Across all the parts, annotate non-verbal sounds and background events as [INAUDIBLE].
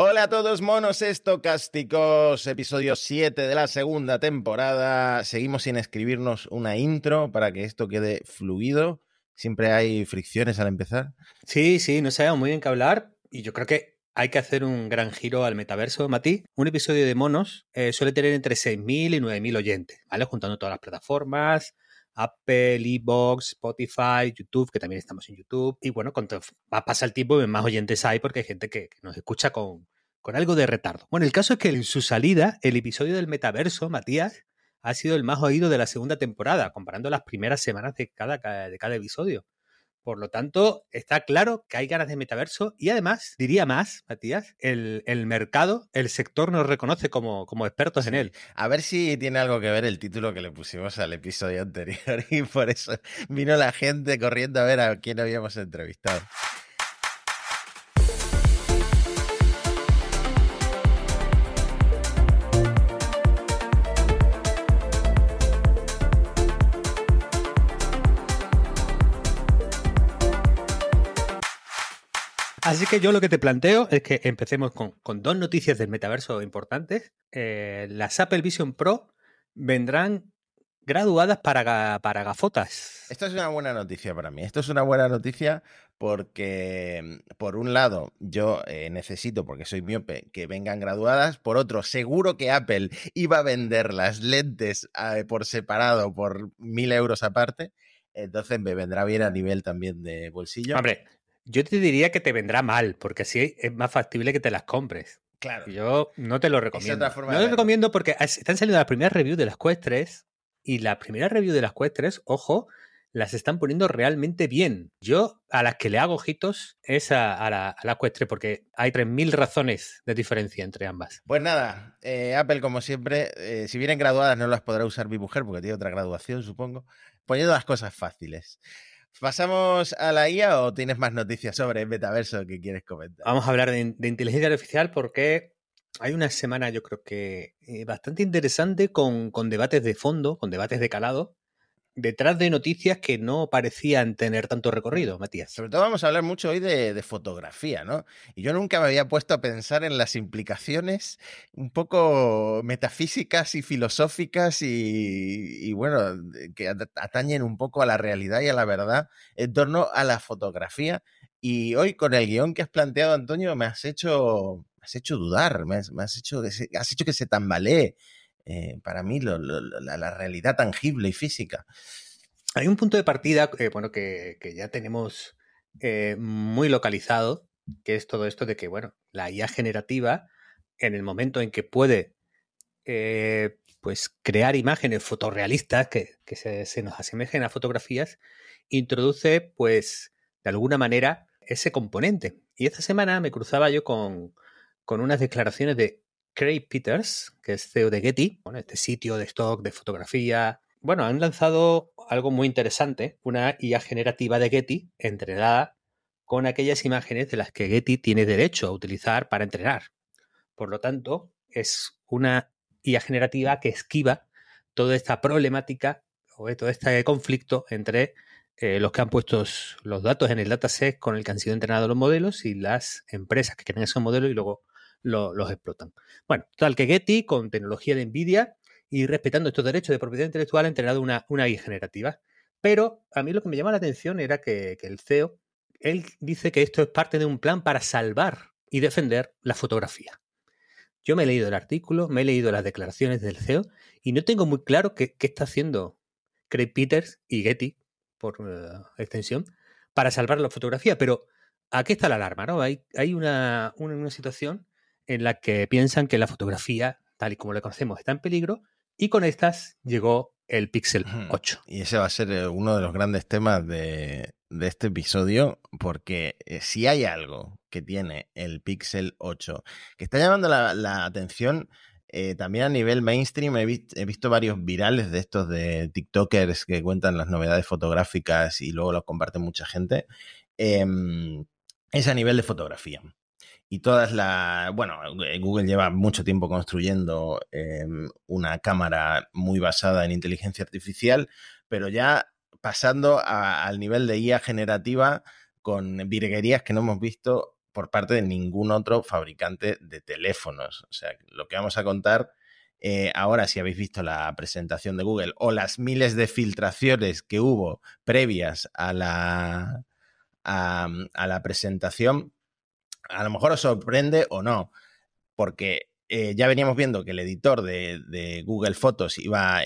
Hola a todos monos estocásticos, episodio 7 de la segunda temporada. Seguimos sin escribirnos una intro para que esto quede fluido. Siempre hay fricciones al empezar. Sí, sí, no sabemos muy bien qué hablar y yo creo que hay que hacer un gran giro al metaverso, Mati. Un episodio de monos eh, suele tener entre 6.000 y 9.000 oyentes, ¿vale? Juntando todas las plataformas, Apple, Evox, Spotify, YouTube, que también estamos en YouTube. Y bueno, cuanto va a pasar el tiempo, más oyentes hay porque hay gente que, nos escucha con, con algo de retardo. Bueno, el caso es que en su salida, el episodio del metaverso, Matías, ha sido el más oído de la segunda temporada, comparando las primeras semanas de cada, de cada episodio. Por lo tanto, está claro que hay ganas de metaverso y además, diría más, Matías, el, mercado, el sector nos reconoce como, como expertos en él. A ver si tiene algo que ver el título que le pusimos al episodio [LAUGHS] anterior y por eso vino la gente corriendo a ver a quién habíamos entrevistado. Así que yo lo que te planteo es que empecemos con, dos noticias del metaverso importantes. Eh, las Apple Vision Pro vendrán graduadas para, para gafotas. Esto es una buena noticia para mí. Esto es una buena noticia porque, por un lado, yo eh, necesito, porque soy miope, que vengan graduadas. Por otro, seguro que Apple iba a vender las lentes eh, por separado por mil euros aparte. Entonces me vendrá bien a nivel también de bolsillo. Hombre, yo te diría que te vendrá mal, porque así es más factible que te las compres. Claro. Yo no te lo recomiendo. No lo recomiendo porque están saliendo las primeras reviews de las Quest 3 y las primeras reviews de las Quest 3, ojo, las están poniendo realmente bien. Yo a las que le hago ojitos es a, la, a Quest 3 porque hay 3.000 razones de diferencia entre ambas. Pues nada, eh, Apple como siempre, eh, si vienen graduadas no las podrá usar mi mujer porque tiene otra graduación, supongo, poniendo las cosas fáciles. ¿Pasamos a la IA o tienes más noticias sobre el metaverso que quieres comentar? Vamos a hablar de, inteligencia artificial porque hay una semana, yo creo que eh, bastante interesante con, con, debates de fondo, con debates de calado, detrás de noticias que no parecían tener tanto recorrido, Matías. Sobre todo vamos a hablar mucho hoy de, fotografía, ¿no? Y yo nunca me había puesto a pensar en las implicaciones un poco metafísicas y filosóficas y, bueno, que atañen un poco a la realidad y a la verdad en torno a la fotografía. Y hoy con el guion que has planteado, Antonio, me has hecho, has hecho dudar, me has, hecho, has hecho que se tambalee eh, para mí la, realidad tangible y física. Hay un punto de partida, eh, bueno, que, ya tenemos eh, muy localizado, que es todo esto de que, bueno, la IA generativa, en el momento en que puede pues crear imágenes fotorrealistas que, se, nos asemejen a fotografías, introduce, pues, de alguna manera, ese componente. Y esta semana me cruzaba yo con, con unas declaraciones de Craig Peters, que es CEO de Getty, bueno, este sitio de stock de fotografía. Bueno, han lanzado algo muy interesante, una IA generativa de Getty entrenada con aquellas imágenes de las que Getty tiene derecho a utilizar para entrenar. Por lo tanto, es una IA generativa que esquiva toda esta problemática o todo este conflicto entre eh, los que han puesto los datos en el dataset con el que han sido entrenados los modelos y las empresas que quieren esos modelos y luego los explotan. Bueno, tal que Getty, con tecnología de NVIDIA y respetando estos derechos de propiedad intelectual, ha entrenado una, una IA generativa. Pero a mí lo que me llama la atención era que, el CEO, él dice que esto es parte de un plan para salvar y defender la fotografía. Yo me he leído el artículo, me he leído las declaraciones del CEO y no tengo muy claro qué, está haciendo Craig Peters y Getty, por eh, extensión, para salvar la fotografía. Pero aquí está la alarma, ¿no? Hay, hay una, una situación en la que piensan que la fotografía, tal y como la conocemos, está en peligro y con estas llegó el Pixel 8. Y ese va a ser eh, uno de los grandes temas de, este episodio, porque eh, si hay algo que tiene el Pixel 8 que está llamando la, atención eh, también a nivel mainstream, he, visto varios virales de estos de TikTokers que cuentan las novedades fotográficas y luego los comparte mucha gente, em, es a nivel de fotografía y todas las... Bueno, eh, Google lleva mucho tiempo construyendo em, una cámara muy basada en inteligencia artificial, pero ya pasando al nivel de IA generativa con virguerías que no hemos visto por parte de ningún otro fabricante de teléfonos. O sea, lo que vamos a contar eh, ahora, si habéis visto la presentación de Google o las miles de filtraciones que hubo previas a la, a, la presentación, a lo mejor os sorprende o no, porque eh, ya veníamos viendo que el editor de, Google Fotos iba,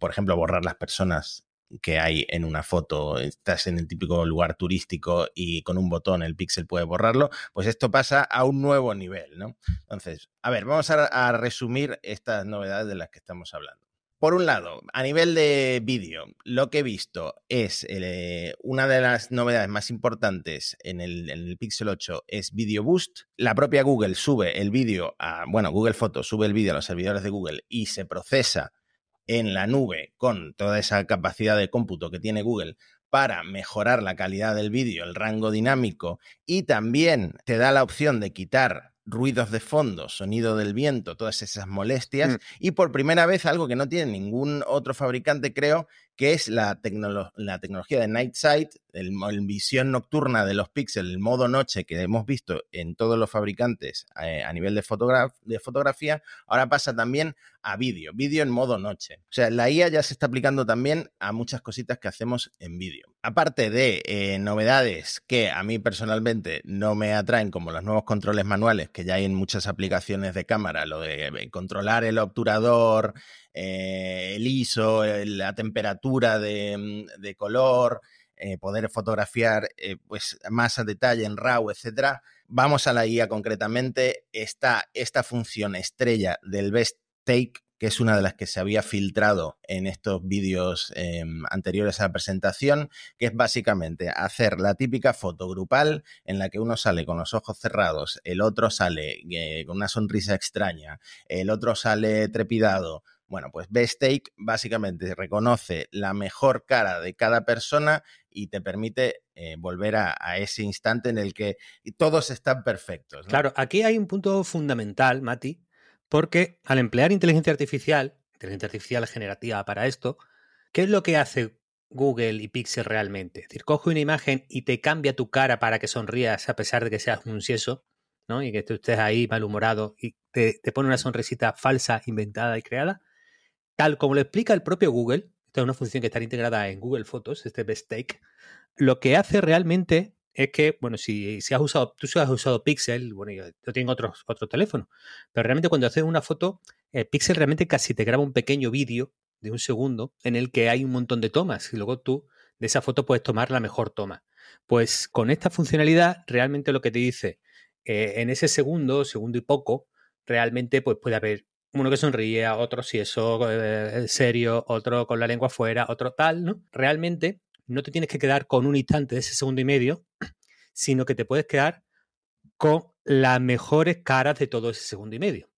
por ejemplo, a borrar las personas que hay en una foto, estás en el típico lugar turístico y con un botón el píxel puede borrarlo, pues esto pasa a un nuevo nivel, ¿no? Entonces, a ver, vamos a, resumir estas novedades de las que estamos hablando. Por un lado, a nivel de vídeo, lo que he visto es eh, una de las novedades más importantes en el, en el, Pixel 8 es Video Boost. La propia Google sube el vídeo a, bueno, Google Fotos sube el vídeo a los servidores de Google y se procesa en la nube con toda esa capacidad de cómputo que tiene Google para mejorar la calidad del vídeo, el rango dinámico y también te da la opción de quitar ruidos de fondo, sonido del viento, todas esas molestias mm. y por primera vez algo que no tiene ningún otro fabricante creo que es la, la tecnología de Night Sight, el, visión nocturna de los píxeles, el modo noche que hemos visto en todos los fabricantes eh, a nivel de, de fotografía, ahora pasa también a vídeo, vídeo en modo noche. O sea, la IA ya se está aplicando también a muchas cositas que hacemos en vídeo. Aparte de eh, novedades que a mí personalmente no me atraen, como los nuevos controles manuales que ya hay en muchas aplicaciones de cámara, lo de eh, controlar el obturador, el ISO, la temperatura de, mm, color, poder fotografiar pues más a detalle en RAW, etcétera. Vamos a la IA concretamente. Está esta función estrella del Best Take, que es una de las que se había filtrado en estos vídeos em, anteriores a la presentación, que es básicamente hacer la típica foto grupal en la que uno sale con los ojos cerrados, el otro sale eh, con una sonrisa extraña, el otro sale trepidado. Bueno, pues Best Take básicamente reconoce la mejor cara de cada persona y te permite eh, volver a, ese instante en el que todos están perfectos. Claro, aquí hay un punto fundamental, Mati, porque al emplear inteligencia artificial, inteligencia artificial generativa para esto, ¿qué es lo que hace Google y Pixel realmente? Es decir, coge una imagen y te cambia tu cara para que sonrías a pesar de que seas un sieso, ¿no? Y que estés ahí malhumorado y te, te pone una sonrisita falsa, inventada y creada. Tal como lo explica el propio Google, esta es una función que está integrada en Google Fotos, este Best Take, lo que hace realmente es que, bueno, si, si has usado, tú si has usado Pixel, bueno, yo, tengo otros, otros teléfonos, pero realmente cuando haces una foto, el Pixel realmente casi te graba un pequeño vídeo de un segundo en el que hay un montón de tomas y luego tú de esa foto puedes tomar la mejor toma. Pues con esta funcionalidad, realmente lo que te dice, eh, en ese segundo, segundo y poco, realmente pues puede haber uno que sonríe, otro si eso eh, serio, otro con la lengua afuera, otro tal, ¿no? Realmente no te tienes que quedar con un instante de ese segundo y medio, sino que te puedes quedar con las mejores caras de todo ese segundo y medio.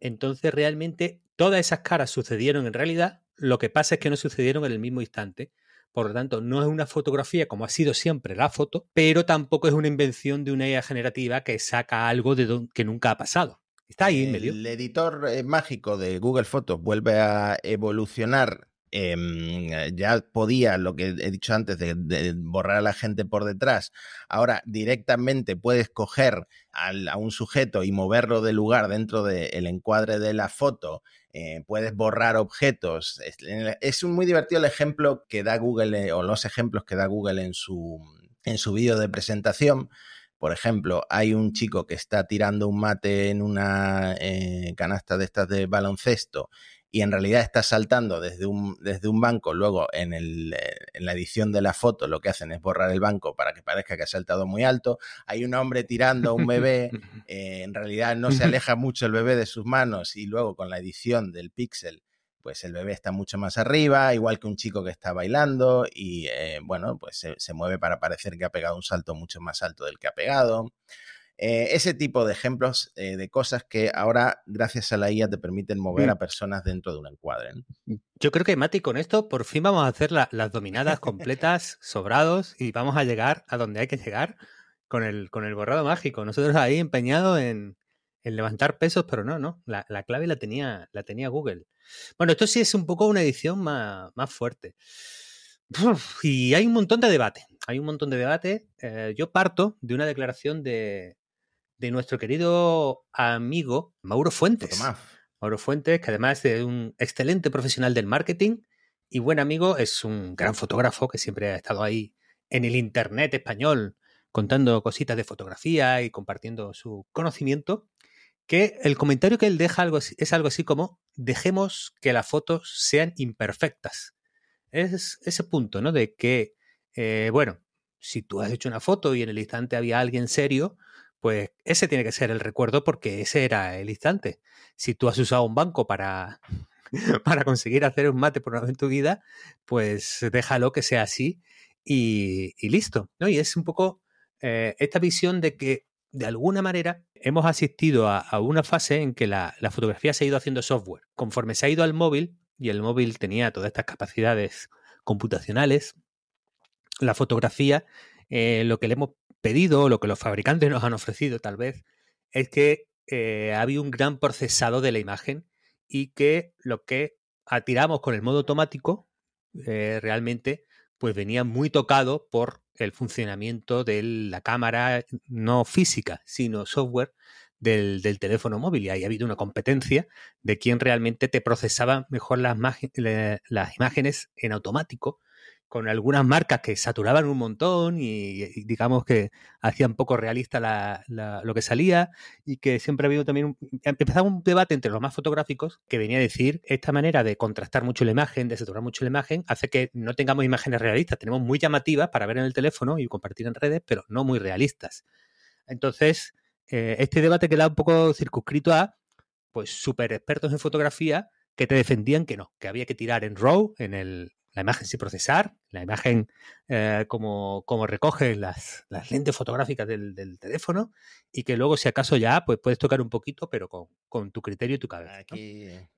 Entonces, realmente, todas esas caras sucedieron en realidad, lo que pasa es que no sucedieron en el mismo instante. Por lo tanto, no es una fotografía como ha sido siempre la foto, pero tampoco es una invención de una IA generativa que saca algo de que nunca ha pasado. Está ahí en medio. El editor eh, mágico de Google Fotos vuelve a evolucionar Em, ya podía, lo que he dicho antes, de, borrar a la gente por detrás, ahora directamente puedes coger a un sujeto y moverlo de lugar dentro del encuadre de la foto, eh, puedes borrar objetos. Es, muy divertido el ejemplo que da Google, eh, o los ejemplos que da Google en su, en su vídeo de presentación. Por ejemplo, hay un chico que está tirando un mate en una eh, canasta de estas de baloncesto y en realidad está saltando desde un, desde un banco, luego en, el, en, la edición de la foto lo que hacen es borrar el banco para que parezca que ha saltado muy alto. Hay un hombre tirando a un bebé, [LAUGHS] eh, en realidad no se aleja mucho el bebé de sus manos y luego con la edición del píxel pues el bebé está mucho más arriba, igual que un chico que está bailando y eh, bueno, pues se, se, mueve para parecer que ha pegado un salto mucho más alto del que ha pegado. Eh, ese tipo de ejemplos eh, de cosas que ahora, gracias a la IA, te permiten mover a mm. personas dentro de un encuadre. Mm, yo creo que, Mati, con esto por fin vamos a hacer las dominadas completas, sobrados, y vamos a llegar a donde hay que llegar con el, con el borrado mágico. Nosotros ahí empeñados en, levantar pesos, pero no, no. La, clave la tenía, la tenía Google. Bueno, esto sí es un poco una edición más, fuerte. y hay un montón de debate. Hay un montón de debate. Eh, yo parto de una declaración de, de nuestro querido amigo Mauro Fuentes. Mauro Fuentes, que además es un excelente profesional del marketing y buen amigo, es un gran fotógrafo que siempre ha estado ahí en el Internet español contando cositas de fotografía y compartiendo su conocimiento, que el comentario que él deja algo es algo así como dejemos que las fotos sean imperfectas. Es ese punto, ¿no? De que, eh, bueno, si tú has hecho una foto y en el instante había alguien serio, pues ese tiene que ser el recuerdo porque ese era el instante. Si tú has usado un banco para, [LAUGHS] para conseguir hacer un mate por una vez en tu vida, pues déjalo que sea así y, listo. ¿no? Y es un poco eh, esta visión de que de alguna manera hemos asistido a, una fase en que la, fotografía se ha ido haciendo software. Conforme se ha ido al móvil, y el móvil tenía todas estas capacidades computacionales, la fotografía, eh, lo que le hemos pedido, lo que los fabricantes nos han ofrecido tal vez, es que eh, había un gran procesado de la imagen y que lo que atiramos con el modo automático eh, realmente pues venía muy tocado por el funcionamiento de la cámara no física, sino software del, teléfono móvil. Y ahí ha habido una competencia de quién realmente te procesaba mejor las imágenes en automático con algunas marcas que saturaban un montón y, digamos que hacían poco realista lo que salía y que siempre ha habido también, empezaba un debate entre los más fotográficos que venía a decir esta manera de contrastar mucho la imagen, de saturar mucho la imagen, hace que no tengamos imágenes realistas, tenemos muy llamativas para ver en el teléfono y compartir en redes, pero no muy realistas. Entonces, eh, este debate queda un poco circunscrito a pues super expertos en fotografía que te defendían que no, que había que tirar en RAW, en el, la imagen sin procesar, la imagen eh, como, como, recoge las, las lentes fotográficas del, teléfono y que luego si acaso ya pues puedes tocar un poquito pero con, tu criterio y tu cabeza.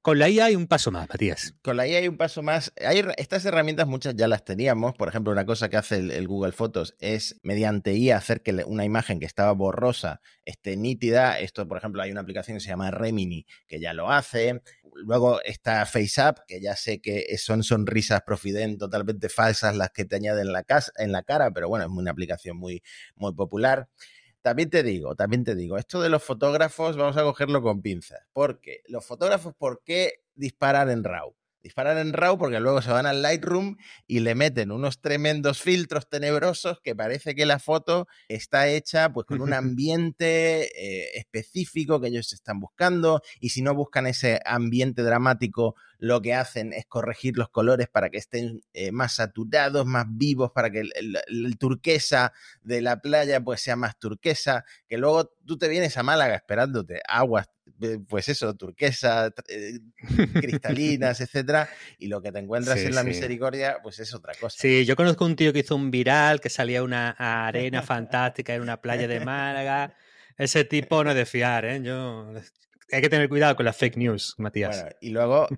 Con la IA hay un paso más, Matías. Con la IA hay un paso más. Hay, estas herramientas muchas ya las teníamos. Por ejemplo, una cosa que hace el, Google Fotos es mediante IA hacer que una imagen que estaba borrosa esté nítida. Esto, por ejemplo, hay una aplicación que se llama Remini que ya lo hace. Luego está FaceApp, que ya sé que son sonrisas profiden totalmente falsas las que te añaden en la, casa, en la cara, pero bueno, es una aplicación muy, muy popular. También te digo, también te digo, esto de los fotógrafos vamos a cogerlo con pinzas, porque los fotógrafos, ¿por qué disparar en RAW? Disparar en RAW porque luego se van al Lightroom y le meten unos tremendos filtros tenebrosos que parece que la foto está hecha pues con un [LAUGHS] ambiente eh, específico que ellos están buscando y si no buscan ese ambiente dramático lo que hacen es corregir los colores para que estén eh, más saturados, más vivos, para que el, turquesa de la playa pues sea más turquesa, que luego tú te vienes a Málaga esperándote aguas, pues eso, turquesa, eh, [LAUGHS] cristalinas, etcétera, y lo que te encuentras en la misericordia, pues es otra cosa. Sí, yo conozco un tío que hizo un viral, que salía una arena [LAUGHS] fantástica en una playa de Málaga. Ese tipo no es de fiar, ¿eh? Yo hay que tener cuidado con las fake news, Matías. Bueno, y luego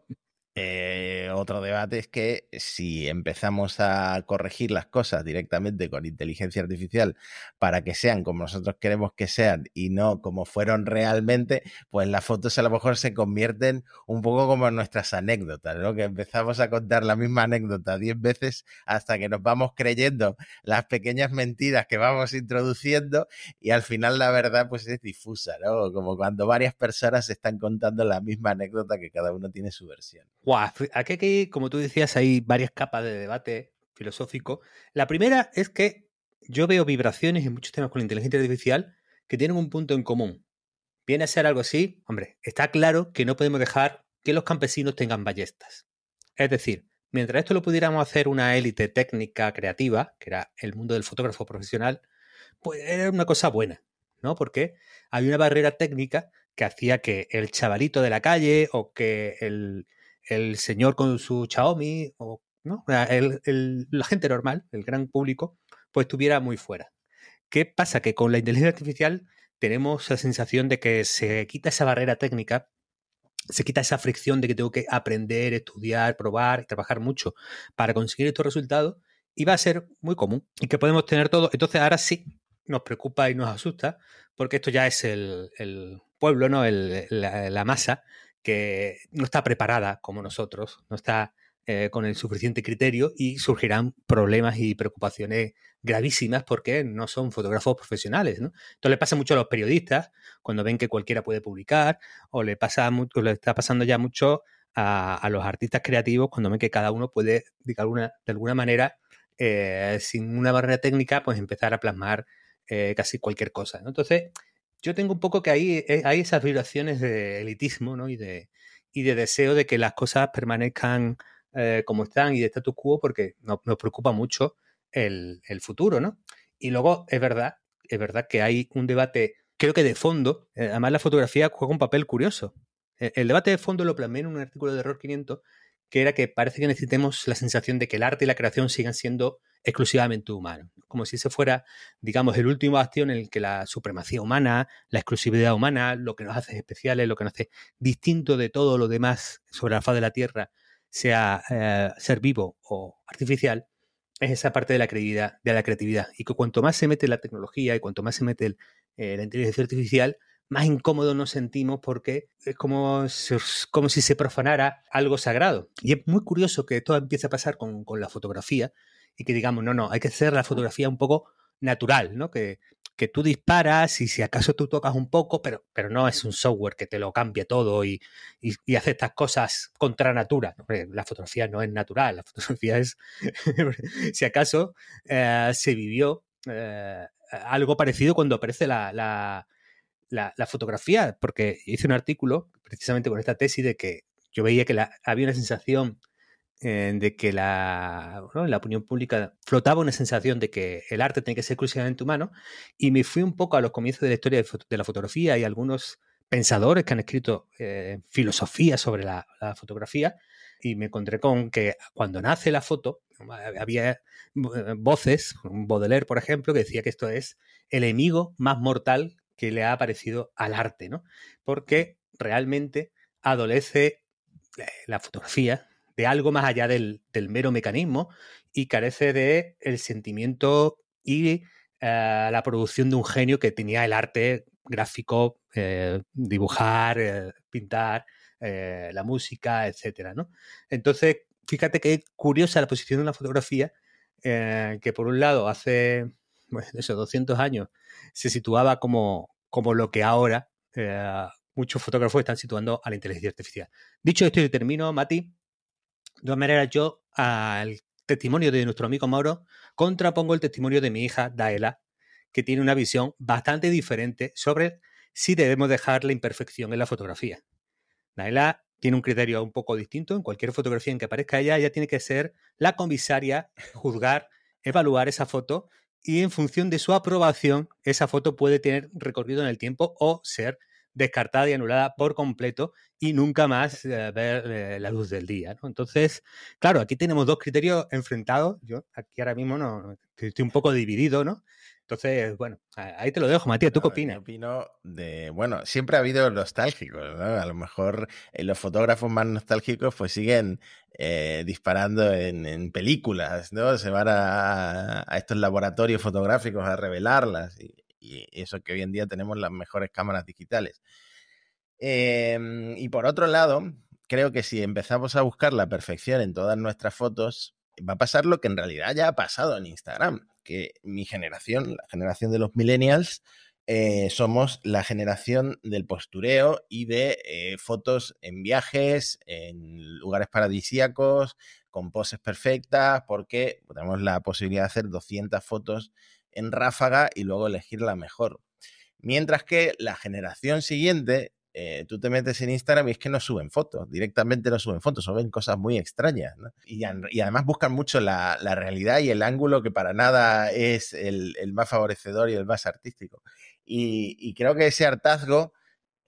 eh, otro debate es que si empezamos a corregir las cosas directamente con inteligencia artificial para que sean como nosotros queremos que sean y no como fueron realmente, pues las fotos a lo mejor se convierten un poco como nuestras anécdotas, ¿no? Que empezamos a contar la misma anécdota diez veces hasta que nos vamos creyendo las pequeñas mentiras que vamos introduciendo y al final la verdad pues es difusa, ¿no? Como cuando varias personas están contando la misma anécdota que cada uno tiene su versión. Aquí, como tú decías, hay varias capas de debate filosófico. La primera es que yo veo vibraciones en muchos temas con la inteligencia artificial que tienen un punto en común. Viene a ser algo así, hombre, está claro que no podemos dejar que los campesinos tengan ballestas. Es decir, mientras esto lo pudiéramos hacer una élite técnica creativa, que era el mundo del fotógrafo profesional, pues era una cosa buena, ¿no? Porque había una barrera técnica que hacía que el chavalito de la calle o que el, el señor con su Xiaomi o ¿no? la gente normal, el gran público, pues estuviera muy fuera. ¿Qué pasa? Que con la inteligencia artificial tenemos la sensación de que se quita esa barrera técnica, se quita esa fricción de que tengo que aprender, estudiar, probar trabajar mucho para conseguir estos resultados y va a ser muy común y que podemos tener todo. Entonces ahora sí nos preocupa y nos asusta porque esto ya es el, pueblo, ¿no? la, la, masa que no está preparada como nosotros, no está eh, con el suficiente criterio y surgirán problemas y preocupaciones gravísimas porque no son fotógrafos profesionales. ¿no? Esto le pasa mucho a los periodistas cuando ven que cualquiera puede publicar o le, pasa mucho, le está pasando ya mucho a, los artistas creativos cuando ven que cada uno puede, de alguna, de alguna manera, eh, sin una barrera técnica, pues empezar a plasmar eh, casi cualquier cosa. Entonces, yo tengo un poco que ahí eh, hay esas vibraciones de elitismo ¿no? y, de, y de deseo de que las cosas permanezcan como están y de status quo porque nos, preocupa mucho el, el, futuro, ¿no? Y luego es verdad, es verdad que hay un debate, creo que de fondo, además la fotografía juega un papel curioso, e, el debate de fondo lo plasmé en un artículo de Error 500, que era que parece que necesitemos la sensación de que el arte y la creación sigan siendo exclusivamente humanos, como si ese fuera, digamos, el último acción en el que la supremacía humana, la exclusividad humana, lo que nos hace especiales, lo que nos hace distinto de todo lo demás sobre la faz de la Tierra, sea eh, ser vivo o artificial, es esa parte de la creatividad, de la creatividad. Y que cuanto más se mete la tecnología y cuanto más se mete eh, la inteligencia artificial, más incómodos nos sentimos porque es como, como si se profanara algo sagrado. Y es muy curioso que esto empiece a pasar con, la fotografía y que digamos, no, no, hay que hacer la fotografía un poco natural, ¿no? Que, que tú disparas y si acaso tú tocas un poco, pero, pero no es un software que te lo cambie todo y, y, hace estas cosas contra natura. La fotografía no es natural, la [LAUGHS] fotografía es, [LAUGHS] si acaso, eh, se vivió eh, algo parecido cuando aparece la la, fotografía, porque hice un artículo precisamente con esta tesis de que yo veía que había una sensación eh, de que la, la opinión pública flotaba una sensación de que el arte tiene que ser exclusivamente humano y me fui un poco a los comienzos de la historia de, la fotografía y algunos pensadores que han escrito eh, filosofía sobre la, fotografía y me encontré con que cuando nace la foto había eh, voces, Baudelaire por ejemplo, que decía que esto es el enemigo más mortal que le ha parecido al arte, ¿no? Porque realmente adolece eh, la fotografía de algo más allá del, mero mecanismo y carece de el sentimiento y eh, la producción de un genio que tenía el arte gráfico, eh, dibujar, pintar, la música, etcétera, ¿no? Entonces, fíjate que curiosa la posición de la fotografía, que por un lado hace pues, esos 200 años se situaba como, como lo que ahora eh, muchos fotógrafos están situando a la inteligencia artificial. Dicho esto y termino, Mati, de todas maneras yo al testimonio de nuestro amigo Mauro contrapongo el testimonio de mi hija Daela, que tiene una visión bastante diferente sobre si debemos dejar la imperfección en la fotografía. Daela tiene un criterio un poco distinto. En cualquier fotografía en que aparezca ella, ella tiene que ser la comisaria, juzgar, evaluar esa foto y en función de su aprobación, esa foto puede tener recorrido en el tiempo o ser descartada y anulada por completo y nunca más eh, ver eh, la luz del día. Entonces, claro, aquí tenemos dos criterios enfrentados. Yo aquí ahora mismo no, estoy un poco dividido, ¿no? Entonces, bueno, ahí te lo dejo, Matías. ¿Tú qué opinas? opino de, bueno, siempre ha habido nostálgicos, ¿no? A lo mejor eh, los fotógrafos más nostálgicos pues siguen eh, disparando en, películas, ¿no? Se van a, estos laboratorios fotográficos a revelarlas y, eso que hoy en día tenemos las mejores cámaras digitales. Em, y por otro lado, creo que si empezamos a buscar la perfección en todas nuestras fotos, va a pasar lo que en realidad ya ha pasado en Instagram que mi generación, la generación de los millennials, eh, somos la generación del postureo y de eh, fotos en viajes, en lugares paradisíacos, con poses perfectas, porque tenemos la posibilidad de hacer 200 fotos en ráfaga y luego elegir la mejor. Mientras que la generación siguiente eh, tú te metes en Instagram y es que no suben fotos, directamente no suben fotos, suben cosas muy extrañas. Y, además buscan mucho la, realidad y el ángulo que para nada es el, más favorecedor y el más artístico. y creo que ese hartazgo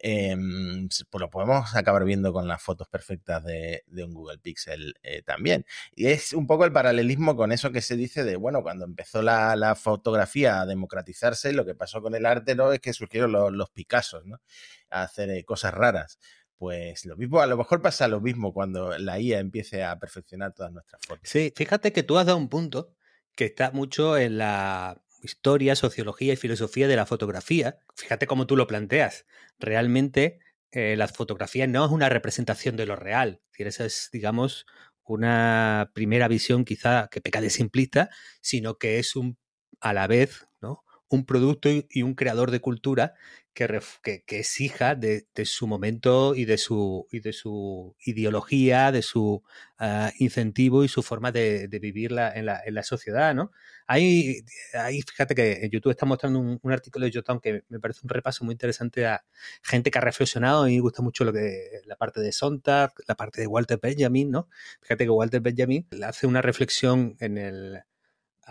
Em, pues lo podemos acabar viendo con las fotos perfectas de, un Google Pixel eh, también. Y es un poco el paralelismo con eso que se dice de, bueno, cuando empezó la, fotografía a democratizarse, lo que pasó con el arte ¿no? es que surgieron los, los Picassos, ¿no? A hacer eh, cosas raras. Pues lo mismo, a lo mejor pasa lo mismo cuando la IA empiece a perfeccionar todas nuestras fotos. Sí, fíjate que tú has dado un punto que está mucho en la historia, sociología y filosofía de la fotografía. Fíjate cómo tú lo planteas. Realmente eh, la fotografía no es una representación de lo real. Esa es, digamos, una primera visión quizá que peca de simplista, sino que es un a la vez, ¿no? Un producto y un creador de cultura que, que, es hija de, su momento y de su, y de su ideología, de su ah, incentivo y su forma de, vivir en, la, en, la, sociedad, ¿no? Ahí, ahí, fíjate que en YouTube está mostrando un, artículo de Jotun que me parece un repaso muy interesante a gente que ha reflexionado y me gusta mucho lo que la parte de Sontag, la parte de Walter Benjamin, ¿no? Fíjate que Walter Benjamin hace una reflexión en el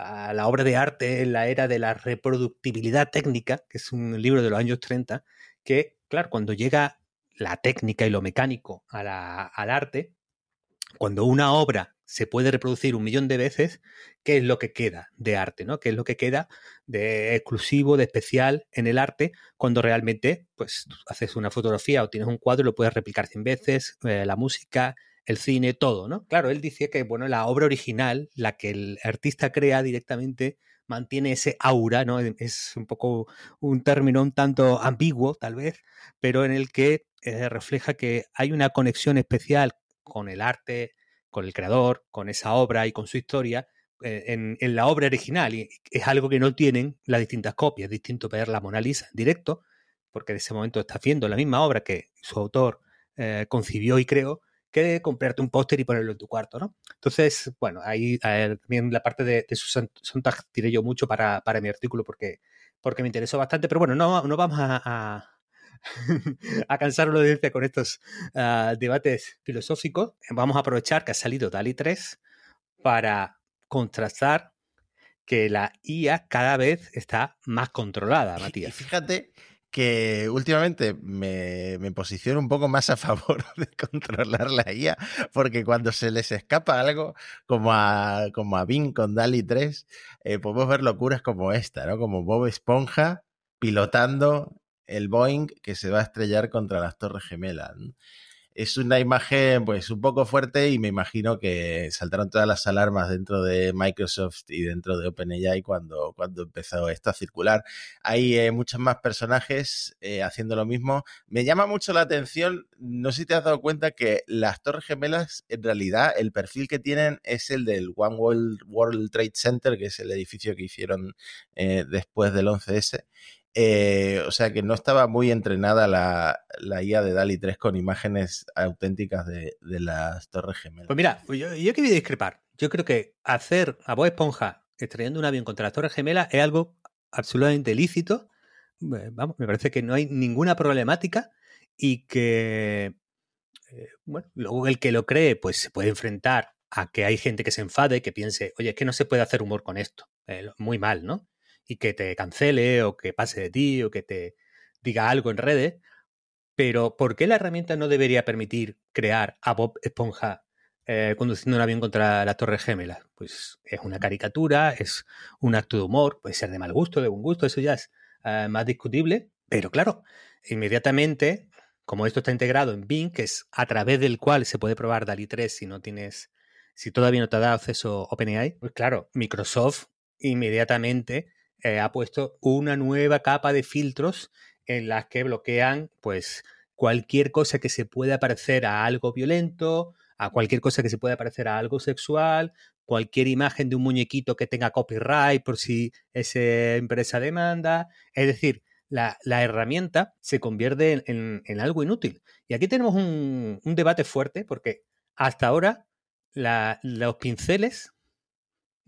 a la obra de arte en la era de la reproductibilidad técnica, que es un libro de los años 30, que, claro, cuando llega la técnica y lo mecánico al arte, cuando una obra se puede reproducir un millón de veces, ¿qué es lo que queda de arte? ¿no? ¿Qué es lo que queda de exclusivo, de especial en el arte cuando realmente pues, haces una fotografía o tienes un cuadro y lo puedes replicar 100 veces, eh, la música, el cine, todo, ¿no? Claro, él decía que, bueno, la obra original, la que el artista crea directamente, mantiene ese aura, ¿no? Es un poco un término un tanto ambiguo, tal vez, pero en el que eh, refleja que hay una conexión especial con el arte, con el creador, con esa obra y con su historia, eh, en, la obra original. Y es algo que no tienen las distintas copias. Es distinto ver la Mona Lisa directo, porque en ese momento estás viendo la misma obra que su autor eh, concibió y creó, que comprarte un póster y ponerlo en tu cuarto, ¿no? Entonces, bueno, ahí también la parte de, de Sontag tiré yo mucho para, para, mi artículo porque, porque me interesó bastante, pero bueno, no, no vamos a, a, [LAUGHS] a cansar la audiencia con estos uh, debates filosóficos. Vamos a aprovechar que ha salido DALI 3 para contrastar que la IA cada vez está más controlada, Matías. Y fíjate que últimamente me, me, posiciono un poco más a favor [LAUGHS] de controlar la IA, porque cuando se les escapa algo, como a, como a Bing con DALI 3, eh, podemos ver locuras como esta, ¿no? Como Bob Esponja pilotando el Boeing que se va a estrellar contra las Torres Gemelas es una imagen pues un poco fuerte y me imagino que saltaron todas las alarmas dentro de Microsoft y dentro de OpenAI cuando, empezó esto a circular. Hay eh, muchos más personajes eh, haciendo lo mismo. Me llama mucho la atención, no sé si te has dado cuenta que las Torres Gemelas en realidad el perfil que tienen es el del One World, World Trade Center, que es el edificio que hicieron eh, después del 11S. Eh, o sea que no estaba muy entrenada la, IA de DALI 3 con imágenes auténticas de, las Torres Gemelas. Pues mira, pues yo, yo quería discrepar. Yo creo que hacer a Bob Esponja estrellando un avión contra las Torres Gemelas es algo absolutamente lícito. Vamos, me parece que no hay ninguna problemática y que, eh, bueno, luego el que lo cree, pues se puede enfrentar a que hay gente que se enfade, que piense, oye, es que no se puede hacer humor con esto. Eh, muy mal, ¿no? Y que te cancele o que pase de ti o que te diga algo en redes, pero ¿por qué la herramienta no debería permitir crear a Bob Esponja eh, conduciendo un avión contra la Torre Gemela? Pues es una caricatura, es un acto de humor, puede ser de mal gusto, de buen gusto, eso ya es eh, más discutible, pero claro, inmediatamente, como esto está integrado en Bing, que es a través del cual se puede probar DALI 3 si no tienes, si todavía no te ha dado acceso OpenAI, pues claro, Microsoft inmediatamente eh, ha puesto una nueva capa de filtros en las que bloquean pues cualquier cosa que se pueda parecer a algo violento, a cualquier cosa que se pueda parecer a algo sexual, cualquier imagen de un muñequito que tenga copyright por si esa empresa demanda. Es decir, la, herramienta se convierte en, algo inútil. Y aquí tenemos un, debate fuerte porque hasta ahora los pinceles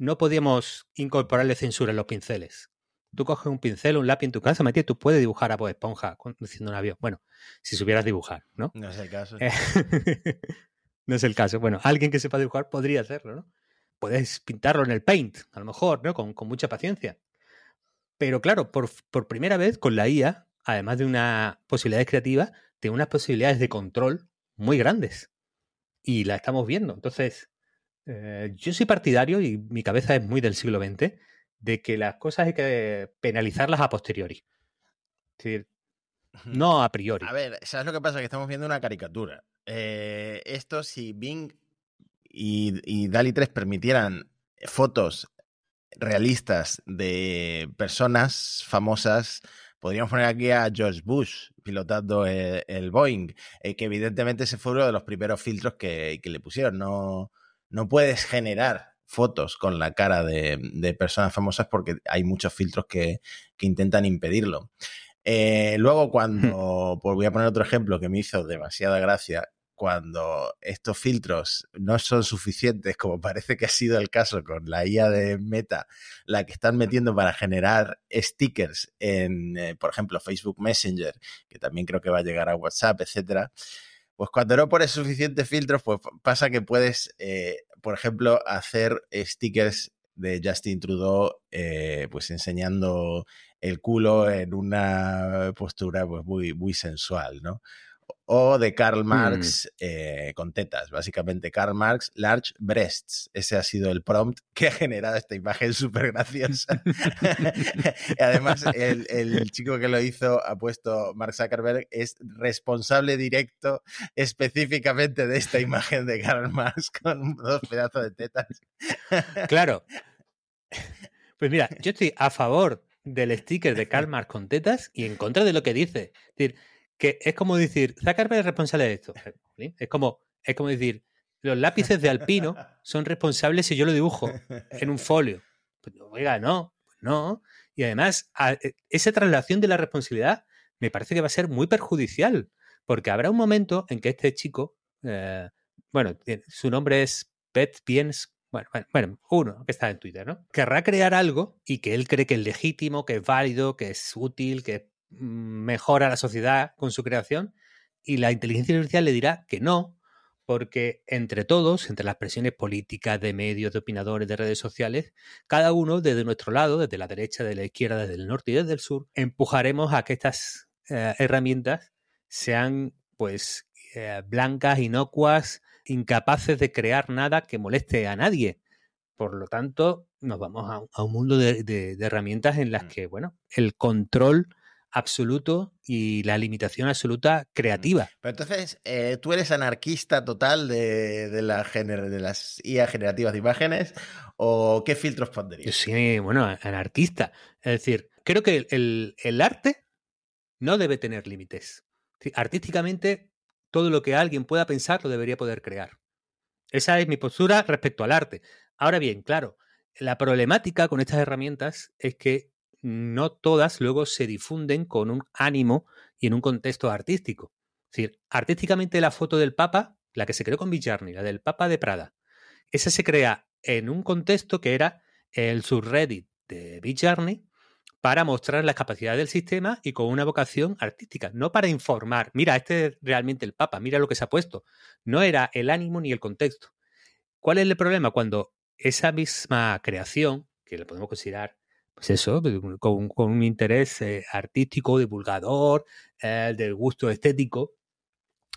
no podíamos incorporarle censura en los pinceles. Tú coges un pincel, un lápiz en tu casa, Matías, tú puedes dibujar a Bob Esponja conduciendo un avión. Bueno, si supieras dibujar, ¿no? No es el caso. Eh, [LAUGHS] no es el caso. Bueno, alguien que sepa dibujar podría hacerlo, ¿no? Puedes pintarlo en el paint, a lo mejor, ¿no? Con, mucha paciencia. Pero claro, por, primera vez con la IA, además de una posibilidad creativa, tiene unas posibilidades de control muy grandes. Y la estamos viendo. Entonces, eh, yo soy partidario, y mi cabeza es muy del siglo XX, de que las cosas hay que penalizarlas a posteriori. Es decir, no a priori. A ver, ¿sabes lo que pasa? Que estamos viendo una caricatura. Eh, esto, si Bing y, y DALI 3 permitieran fotos realistas de personas famosas, podríamos poner aquí a George Bush pilotando el, Boeing, eh, que evidentemente ese fue uno de los primeros filtros que, que le pusieron. No, no puedes generar fotos con la cara de, personas famosas porque hay muchos filtros que, intentan impedirlo. Eh, luego, [LAUGHS] cuando, pues voy a poner otro ejemplo que me hizo demasiada gracia, cuando estos filtros no son suficientes, como parece que ha sido el caso con la IA de Meta, la que están metiendo para generar stickers en, eh, por ejemplo, Facebook Messenger, que también creo que va a llegar a WhatsApp, etcétera. Pues cuando no pones suficientes filtros, pues pasa que puedes, eh, por ejemplo, hacer stickers de Justin Trudeau, eh, pues enseñando el culo en una postura pues muy, muy sensual, ¿no? O de Karl mm. Marx eh, con tetas. Básicamente, Karl Marx, large breasts. Ese ha sido el prompt que ha generado esta imagen súper graciosa. [LAUGHS] Además, el, chico que lo hizo ha puesto, Mark Zuckerberg, es responsable directo específicamente de esta imagen de Karl Marx con dos pedazos de tetas. [LAUGHS] claro. Pues mira, yo estoy a favor del sticker de Karl Marx con tetas y en contra de lo que dice. Es decir, que es como decir, Zuckerberg es responsable de esto. [LAUGHS] Es como, es como decir, los lápices de alpino son responsables si yo lo dibujo en un folio. Pues, oiga, no, pues no. Y además, e, esa traslación de la responsabilidad me parece que va a ser muy perjudicial, porque habrá un momento en que este chico, eh, bueno, su nombre es Pet Piens, bueno, bueno, bueno, uno que está en Twitter, ¿no? Querrá crear algo y que él cree que es legítimo, que es válido, que es útil, que es mejora la sociedad con su creación y la inteligencia artificial le dirá que no, porque entre todos, entre las presiones políticas, de medios, de opinadores, de redes sociales, cada uno desde nuestro lado, desde la derecha, de la izquierda, desde el norte y desde el sur, empujaremos a que estas eh, herramientas sean pues eh, blancas, inocuas, incapaces de crear nada que moleste a nadie. Por lo tanto, nos vamos a, un mundo de, herramientas en las mm. que, bueno, el control absoluto y la limitación absoluta creativa. Pero entonces, eh, ¿tú eres anarquista total de, de, la de las IA generativas de imágenes o qué filtros pondrías? Sí, bueno, anarquista. Es decir, creo que el, el arte no debe tener límites. Artísticamente, todo lo que alguien pueda pensar lo debería poder crear. Esa es mi postura respecto al arte. Ahora bien, claro, la problemática con estas herramientas es que no todas luego se difunden con un ánimo y en un contexto artístico. Es decir, artísticamente la foto del Papa, la que se creó con Bijarni, la del Papa de Prada, esa se crea en un contexto que era el subreddit de Bijarni para mostrar las capacidades del sistema y con una vocación artística, no para informar, mira, este es realmente el Papa, mira lo que se ha puesto. No era el ánimo ni el contexto. ¿Cuál es el problema? Cuando esa misma creación, que la podemos considerar pues eso, con, un interés eh, artístico, divulgador, eh, del gusto estético,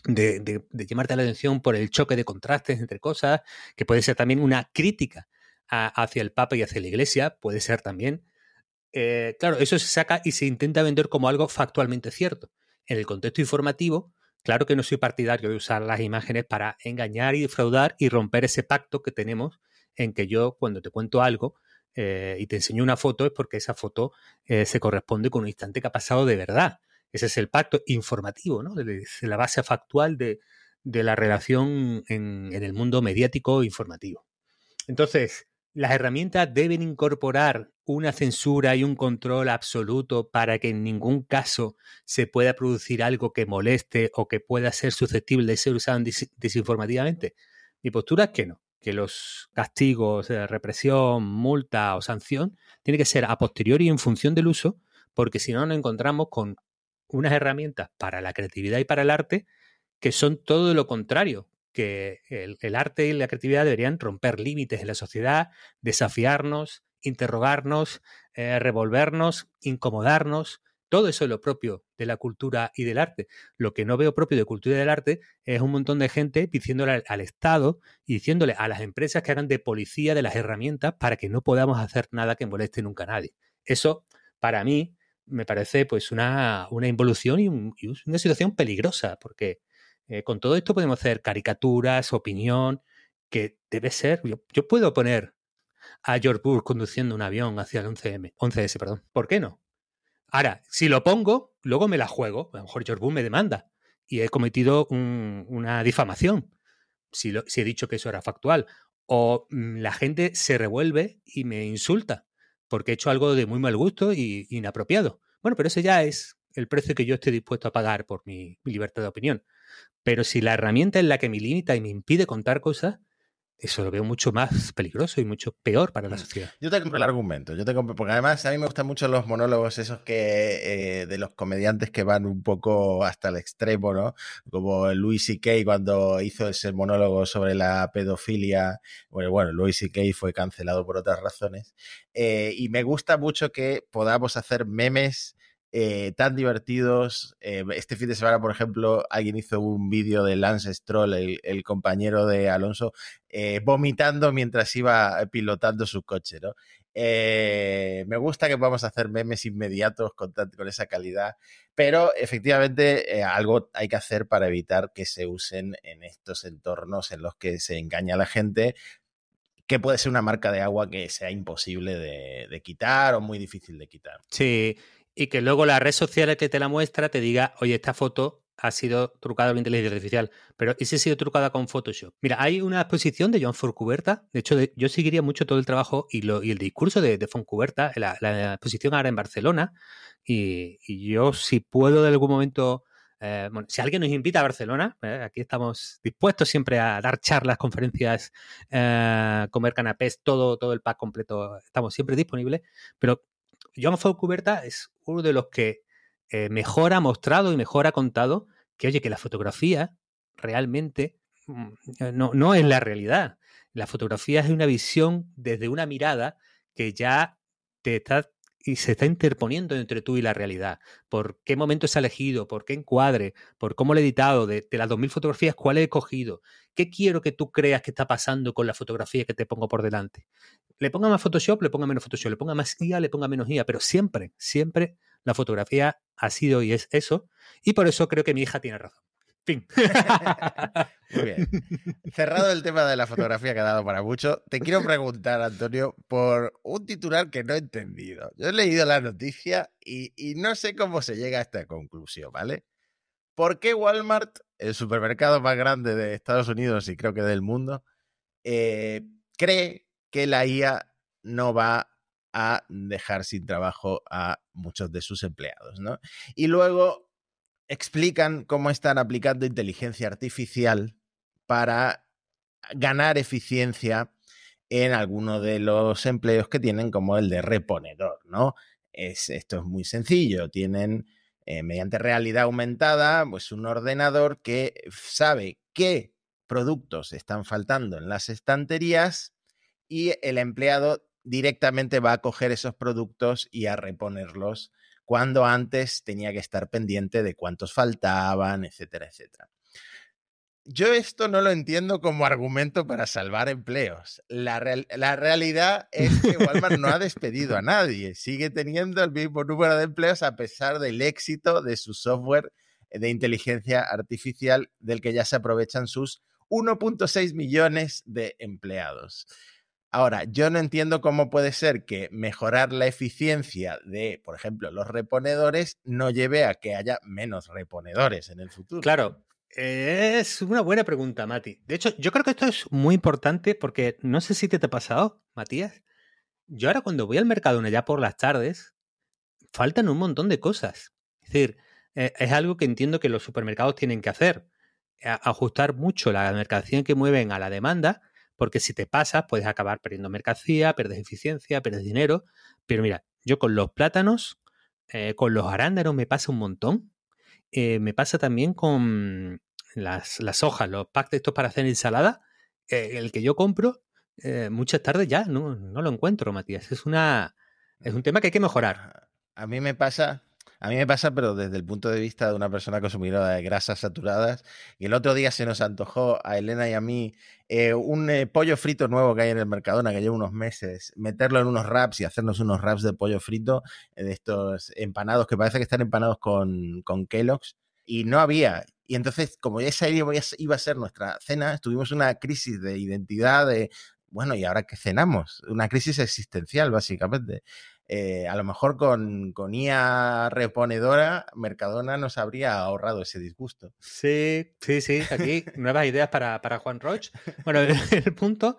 de, llamarte la atención por el choque de contrastes entre cosas, que puede ser también una crítica hacia el Papa y hacia la Iglesia, puede ser también. Eh, claro, eso se saca y se intenta vender como algo factualmente cierto. En el contexto informativo, claro que no soy partidario de usar las imágenes para engañar y defraudar y romper ese pacto que tenemos en que yo, cuando te cuento algo, eh, y te enseño una foto es porque esa foto eh, se corresponde con un instante que ha pasado de verdad. Ese es el pacto informativo, ¿no? De, la base factual de, la relación en, el mundo mediático informativo. Entonces, las herramientas deben incorporar una censura y un control absoluto para que en ningún caso se pueda producir algo que moleste o que pueda ser susceptible de ser usado desinformativamente. Mi postura es que no que los castigos, represión, multa o sanción, tiene que ser a posteriori en función del uso, porque si no nos encontramos con unas herramientas para la creatividad y para el arte que son todo lo contrario, que el, arte y la creatividad deberían romper límites en la sociedad, desafiarnos, interrogarnos, eh, revolvernos, incomodarnos, todo eso es lo propio de la cultura y del arte. Lo que no veo propio de cultura y del arte es un montón de gente diciéndole al, Estado y diciéndole a las empresas que hagan de policía de las herramientas para que no podamos hacer nada que moleste nunca a nadie. Eso, para mí, me parece pues una, involución y, una situación peligrosa, porque eh, con todo esto podemos hacer caricaturas, opinión, que debe ser, yo, yo puedo poner a George Bush conduciendo un avión hacia el 11M, 11S, perdón. ¿Por qué no? Ahora, si lo pongo, luego me la juego. A lo mejor George me demanda y he cometido una difamación. si, si he dicho que eso era factual. O mm, la gente se revuelve y me insulta porque he hecho algo de muy mal gusto y inapropiado. Bueno, pero ese ya es el precio que yo estoy dispuesto a pagar por mi, libertad de opinión. Pero si la herramienta es la que me limita y me impide contar cosas, eso lo veo mucho más peligroso y mucho peor para la mm. sociedad. Yo te compro el argumento, yo te compro, porque además a mí me gustan mucho los monólogos esos que eh, de los comediantes que van un poco hasta el extremo, ¿no? Como Louis C.K. cuando hizo ese monólogo sobre la pedofilia, bueno, bueno, Louis C.K. fue cancelado por otras razones, eh, y me gusta mucho que podamos hacer memes eh, tan divertidos. Eh, este fin de semana, por ejemplo, alguien hizo un vídeo de Lance Stroll, el, compañero de Alonso, eh, vomitando mientras iba pilotando su coche, ¿no? me gusta que podamos hacer memes inmediatos con, con esa calidad, pero efectivamente algo hay que hacer para evitar que se usen en estos entornos en los que se engaña a la gente, que puede ser una marca de agua que sea imposible de, de, quitar o muy difícil de quitar. Sí, y que luego la red social que te la muestra te diga, oye, esta foto ha sido trucada con inteligencia artificial, pero ¿y si ha sido trucada con Photoshop? Mira, hay una exposición de Joan Foncuberta, de hecho yo seguiría mucho todo el trabajo y, lo, y el discurso de, de Foncuberta, la, exposición ahora en Barcelona, y, yo si puedo de algún momento... Eh, bueno, si alguien nos invita a Barcelona, eh, aquí estamos dispuestos siempre a dar charlas, conferencias, eh, comer canapés, todo, todo el pack completo, estamos siempre disponibles, pero Joan Foncuberta es uno de los que eh, mejor ha mostrado y mejor ha contado que, oye, que la fotografía realmente mm, eh, no, no es la realidad. La fotografía es una visión desde una mirada que ya te está y se está interponiendo entre tú y la realidad. ¿Por qué momento se ha elegido? ¿Por qué encuadre? ¿Por cómo lo he editado? De, de las 2.000 fotografías, ¿cuál he cogido? ¿Qué quiero que tú creas que está pasando con la fotografía que te pongo por delante? Le ponga más Photoshop, le ponga menos Photoshop, le ponga más IA, le ponga menos IA, pero siempre, siempre la fotografía ha sido y es eso. Y por eso creo que mi hija tiene razón. Fin. [LAUGHS] Muy bien. Cerrado el tema de la fotografía que ha dado para mucho, te quiero preguntar, Antonio, por un titular que no he entendido. Yo he leído la noticia y, no sé cómo se llega a esta conclusión, ¿vale? ¿Por qué Walmart, el supermercado más grande de Estados Unidos y creo que del mundo, eh, cree que la IA no va a dejar sin trabajo a muchos de sus empleados, ¿no? Y luego explican cómo están aplicando inteligencia artificial para ganar eficiencia en alguno de los empleos que tienen, como el de reponedor, ¿no? Es, esto es muy sencillo. Tienen, eh, mediante realidad aumentada, pues un ordenador que sabe qué productos están faltando en las estanterías y el empleado directamente va a coger esos productos y a reponerlos cuando antes tenía que estar pendiente de cuántos faltaban, etcétera, etcétera. Yo esto no lo entiendo como argumento para salvar empleos. La, realidad es que Walmart no ha despedido a nadie. Sigue teniendo el mismo número de empleos a pesar del éxito de su software de inteligencia artificial del que ya se aprovechan sus 1.6 millones de empleados. Ahora, yo no entiendo cómo puede ser que mejorar la eficiencia de, por ejemplo, los reponedores no lleve a que haya menos reponedores en el futuro. Claro, es una buena pregunta, Mati. De hecho, yo creo que esto es muy importante porque no sé si te, te ha pasado, Matías. Yo ahora cuando voy al mercado ya por las tardes, faltan un montón de cosas. Es decir, eh, es algo que entiendo que los supermercados tienen que hacer. Ajustar mucho la mercancía que mueven a la demanda porque si te pasas puedes acabar perdiendo mercancía, perdes eficiencia, pierdes dinero. Pero mira, yo con los plátanos, eh, con los arándanos me pasa un montón. Eh, me pasa también con las, las, hojas, los packs de estos para hacer ensalada. Eh, el que yo compro, muchas tardes ya no, no lo encuentro, Matías. Es, una, es un tema que hay que mejorar. A mí me pasa a mí me pasa, pero desde el punto de vista de una persona consumidora de grasas saturadas. Y el otro día se nos antojó a Elena y a mí eh, un eh, pollo frito nuevo que hay en el Mercadona, que lleva unos meses, meterlo en unos wraps y hacernos unos wraps de pollo frito, eh, de estos empanados que parece que están empanados con, con Kellogg's. Y no había. Y entonces, como esa iba a ser nuestra cena, tuvimos una crisis de identidad, de, bueno, ¿y ahora qué cenamos? Una crisis existencial, básicamente. Eh, a lo mejor con, con IA reponedora, Mercadona nos habría ahorrado ese disgusto. Sí, sí, sí. Aquí [LAUGHS] nuevas ideas para, Juan Roche. Bueno, [LAUGHS] el, punto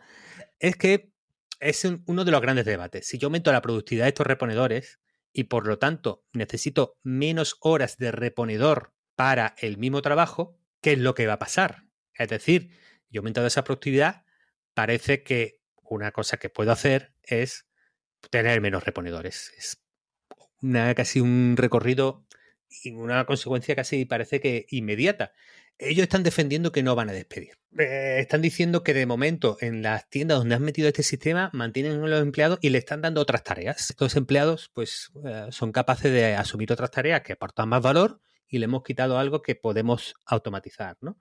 es que es uno de los grandes debates. Si yo aumento la productividad de estos reponedores y por lo tanto necesito menos horas de reponedor para el mismo trabajo, ¿qué es lo que va a pasar? Es decir, yo aumentado esa productividad, parece que una cosa que puedo hacer es tener menos reponedores. Es una, casi un recorrido y una consecuencia casi parece que inmediata. Ellos están defendiendo que no van a despedir. Eh, están diciendo que de momento en las tiendas donde han metido este sistema mantienen a los empleados y le están dando otras tareas. Estos empleados pues eh, son capaces de asumir otras tareas que aportan más valor y le hemos quitado algo que podemos automatizar, ¿no?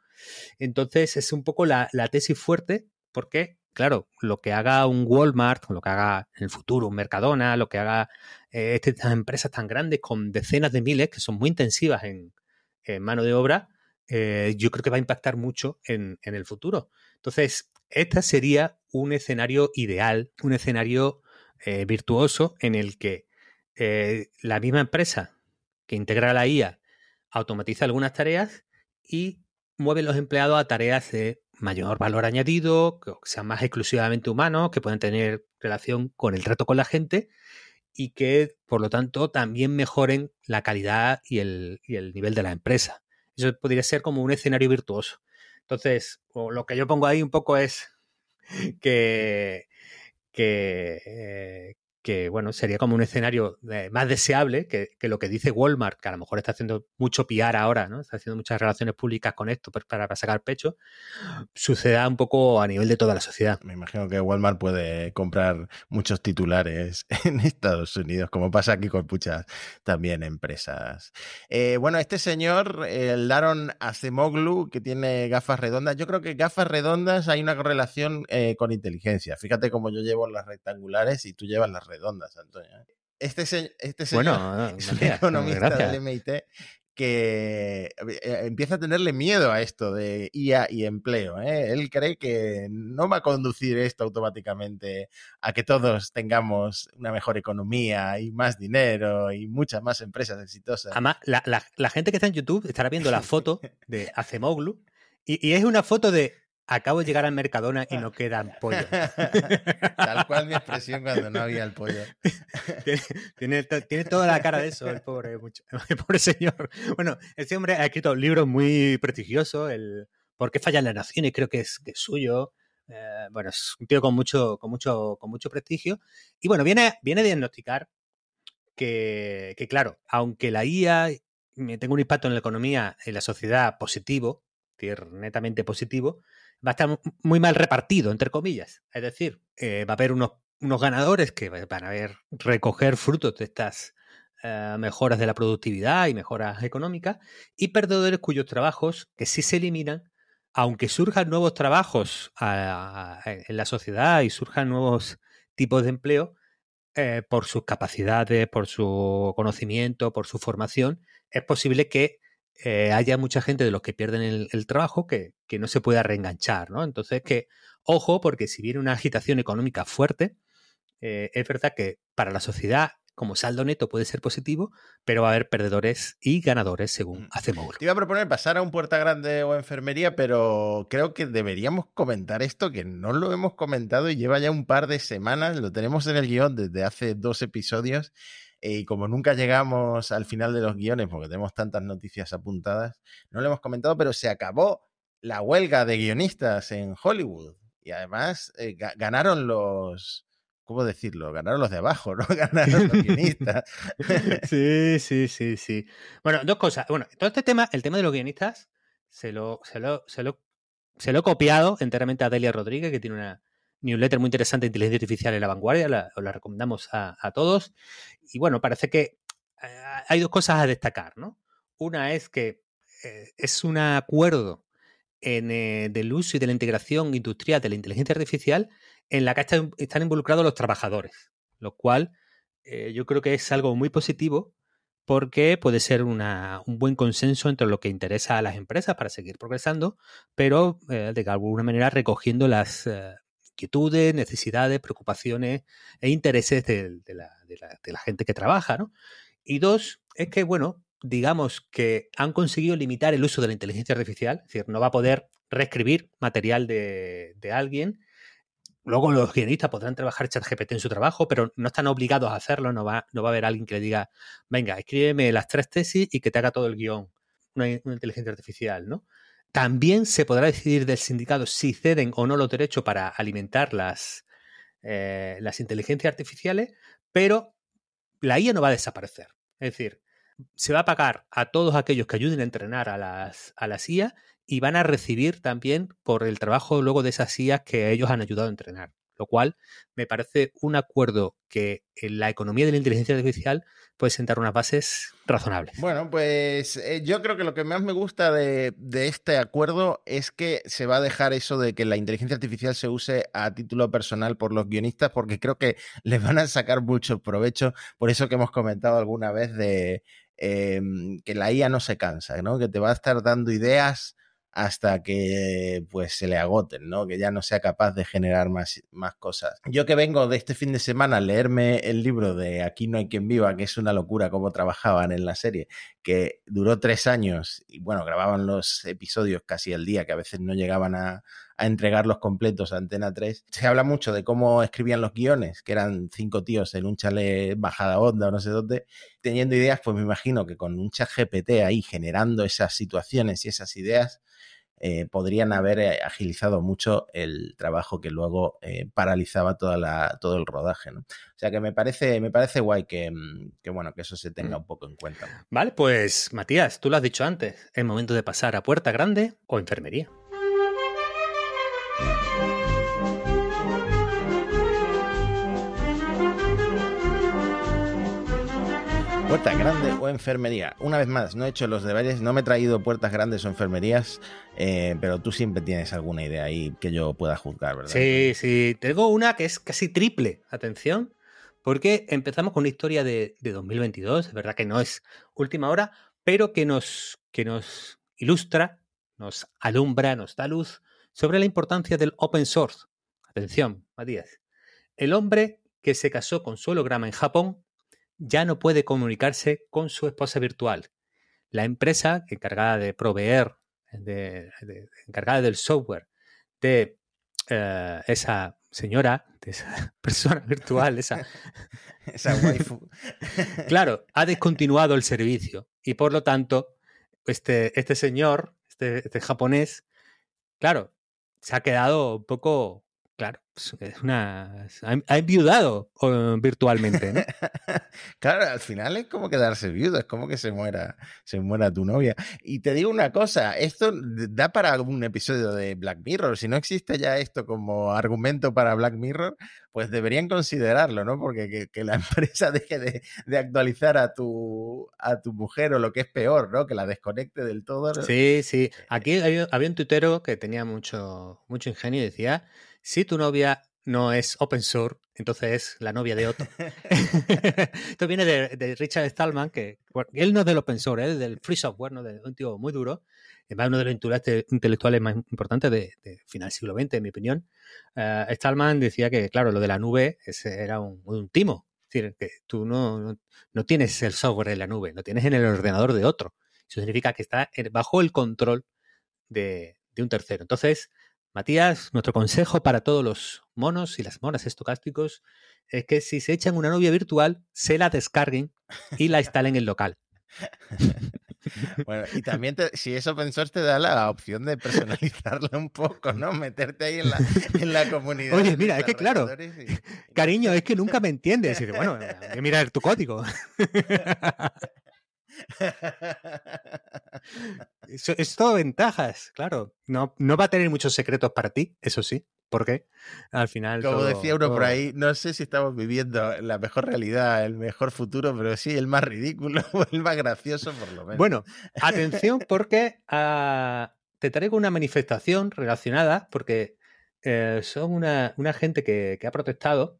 Entonces es un poco la, la tesis fuerte porque claro, lo que haga un Walmart, lo que haga en el futuro un Mercadona, lo que haga eh, este, estas empresas tan grandes con decenas de miles, que son muy intensivas en, mano de obra, eh, yo creo que va a impactar mucho en, el futuro. Entonces, este sería un escenario ideal, un escenario eh, virtuoso en el que la misma empresa que integra la IA automatiza algunas tareas y mueve los empleados a tareas de mayor valor añadido, que sean más exclusivamente humanos, que puedan tener relación con el trato con la gente y que, por lo tanto, también mejoren la calidad y el, nivel de la empresa. Eso podría ser como un escenario virtuoso. Entonces, lo que yo pongo ahí un poco es [LAUGHS] que, que, eh, que bueno, sería como un escenario eh, más deseable que, lo que dice Walmart, que a lo mejor está haciendo mucho PR ahora, ¿no? Está haciendo muchas relaciones públicas con esto para, para, sacar pecho, suceda un poco a nivel de toda la sociedad. Me imagino que Walmart puede comprar muchos titulares [LAUGHS] en Estados Unidos, como pasa aquí con muchas también empresas. Eh, bueno, este señor, el Daron Acemoglu, que tiene gafas redondas, yo creo que gafas redondas hay una correlación eh, con inteligencia. Fíjate cómo yo llevo las rectangulares y tú llevas las redondas redondas, Antonio. ¿eh? Este, este señor bueno, [LAUGHS] es un economista del MIT que eh, empieza a tenerle miedo a esto de IA y empleo. ¿eh? Él cree que no va a conducir esto automáticamente a que todos tengamos una mejor economía y más dinero y muchas más empresas exitosas. Además, la, gente que está en YouTube estará viendo la [LAUGHS] foto [LAUGHS] de Acemoglu y es una foto de acabo de llegar al Mercadona y no quedan pollo. [LAUGHS] Tal cual mi expresión cuando no había el pollo. tiene, toda la cara de eso, el pobre, [LAUGHS] el pobre señor. Bueno, este hombre ha escrito libros muy prestigiosos, el ¿Por qué fallan las naciones? Creo que es, suyo. Eh, bueno, es un tío con mucho, con mucho, con mucho prestigio. Y bueno, viene, viene a diagnosticar que, que, claro, aunque la IA tenga un impacto en la economía, en la sociedad positivo, netamente positivo, va a estar muy mal repartido, entre comillas. Es decir, eh, va a haber unos, ganadores que van a ver recoger frutos de estas eh, mejoras de la productividad y mejoras económicas, y perdedores cuyos trabajos, que sí se eliminan, aunque surjan nuevos trabajos en la sociedad y surjan nuevos tipos de empleo, eh, por sus capacidades, por su conocimiento, por su formación, es posible que eh, haya mucha gente de los que pierden el, trabajo que, no se pueda reenganchar, ¿no? Entonces, que ojo, porque si viene una agitación económica fuerte, eh, es verdad que para la sociedad como saldo neto puede ser positivo, pero va a haber perdedores y ganadores según mm. hacemos. Te iba a proponer pasar a un puerta grande o enfermería, pero creo que deberíamos comentar esto, que no lo hemos comentado y lleva ya un par de semanas, lo tenemos en el guion desde hace dos episodios y como nunca llegamos al final de los guiones, porque tenemos tantas noticias apuntadas, no lo hemos comentado, pero se acabó la huelga de guionistas en Hollywood. Y además eh, ganaron los, ¿cómo decirlo? Ganaron los de abajo, ¿no? [LAUGHS] Ganaron los guionistas. [LAUGHS] sí, sí, sí, sí. Bueno, dos cosas. Bueno, todo este tema, el tema de los guionistas, se lo, se lo, se lo, se lo he copiado enteramente a Delia Rodríguez, que tiene una, newsletter muy interesante de inteligencia artificial en la vanguardia, os la recomendamos a, todos. Y bueno, parece que eh, hay dos cosas a destacar, ¿no? Una es que eh, es un acuerdo en, eh, del uso y de la integración industrial de la inteligencia artificial en la que están, involucrados los trabajadores, lo cual yo creo que es algo muy positivo porque puede ser un buen consenso entre lo que interesa a las empresas para seguir progresando, pero de alguna manera recogiendo las inquietudes, necesidades, preocupaciones e intereses de, la, gente que trabaja, ¿no? Y dos, es que, bueno, digamos que han conseguido limitar el uso de la inteligencia artificial, es decir, no va a poder reescribir material de, alguien. Luego los guionistas podrán trabajar ChatGPT en su trabajo, pero no están obligados a hacerlo, no va, no va a haber alguien que le diga, venga, escríbeme las tres tesis y que te haga todo el guion, una inteligencia artificial, ¿no? También se podrá decidir del sindicato si ceden o no los derechos para alimentar las, eh, las inteligencias artificiales, pero la IA no va a desaparecer. Es decir, se va a pagar a todos aquellos que ayuden a entrenar a las, a las IA y van a recibir también por el trabajo luego de esas IA que ellos han ayudado a entrenar. Lo cual me parece un acuerdo que en la economía de la inteligencia artificial puede sentar unas bases razonables. Bueno, pues eh, yo creo que lo que más me gusta de, este acuerdo es que se va a dejar eso de que la inteligencia artificial se use a título personal por los guionistas, porque creo que les van a sacar mucho provecho. Por eso que hemos comentado alguna vez de eh, que la IA no se cansa, ¿no? Que te va a estar dando ideas hasta que pues se le agoten, ¿no? Que ya no sea capaz de generar más, más cosas. Yo que vengo de este fin de semana a leerme el libro de Aquí no hay quien viva, que es una locura cómo trabajaban en la serie, que duró tres años y bueno, grababan los episodios casi al día, que a veces no llegaban a, a entregarlos completos a Antena 3. Se habla mucho de cómo escribían los guiones, que eran cinco tíos en un chalet bajada onda o no sé dónde, teniendo ideas, pues me imagino que con un chat GPT ahí generando esas situaciones y esas ideas, eh, podrían haber eh, agilizado mucho el trabajo que luego eh, paralizaba toda la, todo el rodaje. ¿no? O sea que me parece, me parece guay que, que, bueno, que eso se tenga un poco en cuenta. Vale, pues Matías, tú lo has dicho antes, es momento de pasar a puerta grande o enfermería. Puertas grandes o enfermería. Una vez más, no he hecho los deberes, no me he traído puertas grandes o enfermerías, eh, pero tú siempre tienes alguna idea ahí que yo pueda juzgar, ¿verdad? Sí, sí. Tengo una que es casi triple. Atención, porque empezamos con una historia de, de 2022, es verdad que no es última hora, pero que nos, que nos ilustra, nos alumbra, nos da luz sobre la importancia del open source. Atención, Matías. El hombre que se casó con su holograma en Japón ya no puede comunicarse con su esposa virtual. La empresa encargada de proveer, de, de, encargada del software de uh, esa señora, de esa [LAUGHS] persona virtual, esa, [LAUGHS] esa waifu. [LAUGHS] claro, ha descontinuado el servicio y por lo tanto, este, este señor, este, este japonés, claro, se ha quedado un poco es una. Ha enviudado virtualmente, ¿no? [LAUGHS] claro, al final es como quedarse viudo, es como que se muera, se muera tu novia. Y te digo una cosa, esto da para un episodio de Black Mirror. Si no existe ya esto como argumento para Black Mirror, pues deberían considerarlo, ¿no? Porque que, que la [LAUGHS] empresa deje de, de, actualizar a tu, a tu mujer o lo que es peor, ¿no? Que la desconecte del todo. ¿no? Sí, sí. Aquí había, había un tuitero que tenía mucho, mucho ingenio y decía si tu novia no es open source, entonces es la novia de otro. [LAUGHS] Esto viene de, Richard Stallman, que él no es del open source, es del free software, ¿no? de un tío muy duro, además uno de los intelectuales más importantes de, de final siglo XX, en mi opinión. Uh, Stallman decía que, claro, lo de la nube ese era un, un timo. Es decir, que tú no, no, tienes el software en la nube, lo tienes en el ordenador de otro. Eso significa que está bajo el control de un tercero. Entonces, Matías, nuestro consejo para todos los monos y las monas estocásticos es que si se echan una novia virtual, se la descarguen y la instalen en el local. [LAUGHS] Bueno, y también te, si es open source te da la opción de personalizarla un poco, ¿no? Meterte ahí en la, en la comunidad. Oye, mira, es que claro, y... cariño, es que nunca me entiendes. Y bueno, voy a mirar tu código. [LAUGHS] Es todo ventajas, claro. No, no va a tener muchos secretos para ti, eso sí. porque Al final. Como todo, decía uno todo... por ahí, no sé si estamos viviendo la mejor realidad, el mejor futuro, pero sí el más ridículo o [LAUGHS] el más gracioso, por lo menos. Bueno, atención, porque uh, te traigo una manifestación relacionada, porque eh, son una, una gente que, que ha protestado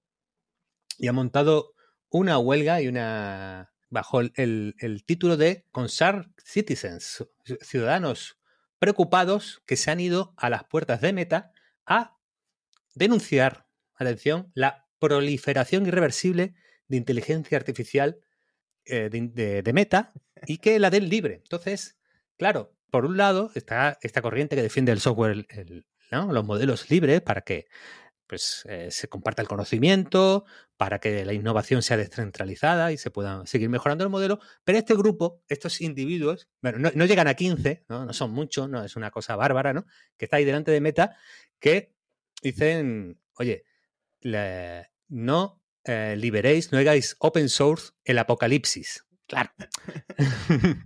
y ha montado una huelga y una bajo el, el, título de Concerned Citizens, ciudadanos preocupados que se han ido a las puertas de Meta a denunciar, atención, la proliferación irreversible de inteligencia artificial eh, de, Meta y que la den libre. Entonces, claro, por un lado está esta corriente que defiende el software, los modelos libres para que pues, eh, se comparta el conocimiento, para que la innovación sea descentralizada y se puedan seguir mejorando el modelo. Pero este grupo, estos individuos, bueno, no, llegan a 15, ¿no? son muchos, no es una cosa bárbara, ¿no? Que está ahí delante de Meta, que dicen, oye, no eh, liberéis, no hagáis open source el apocalipsis. Claro. [LAUGHS]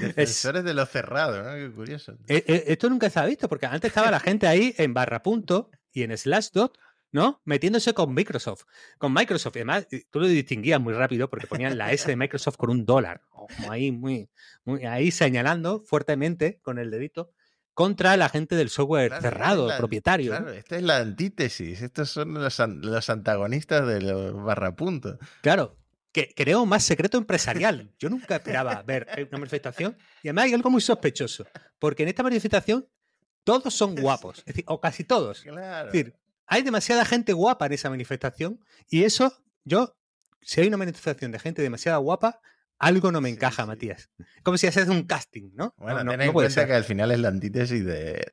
Defensores de lo cerrado, ¿no? Qué curioso. E, e, esto nunca se ha visto, porque antes estaba la gente ahí en barra punto y en Slashdot, ¿no? Metiéndose con Microsoft. Con Microsoft. Y además, tú lo distinguías muy rápido porque ponían la S de Microsoft con un dólar. Como ahí, muy, muy, ahí señalando fuertemente con el dedito contra la gente del software cerrado, propietario. Claro, esta es la antítesis. Estos son los, los antagonistas de los barrapuntos. Claro, que creo más secreto empresarial. Yo nunca esperaba ver una manifestación. Y además hay algo muy sospechoso. Porque en esta manifestación todos son guapos. Es decir, o casi todos. Es decir, hay demasiada gente guapa en esa manifestación. Y eso, yo, si hay una manifestación de gente demasiado guapa, algo no me encaja, Matías. Como si haces un casting, ¿no? Bueno, ten en cuenta que al final es la antítesis [LAUGHS] de,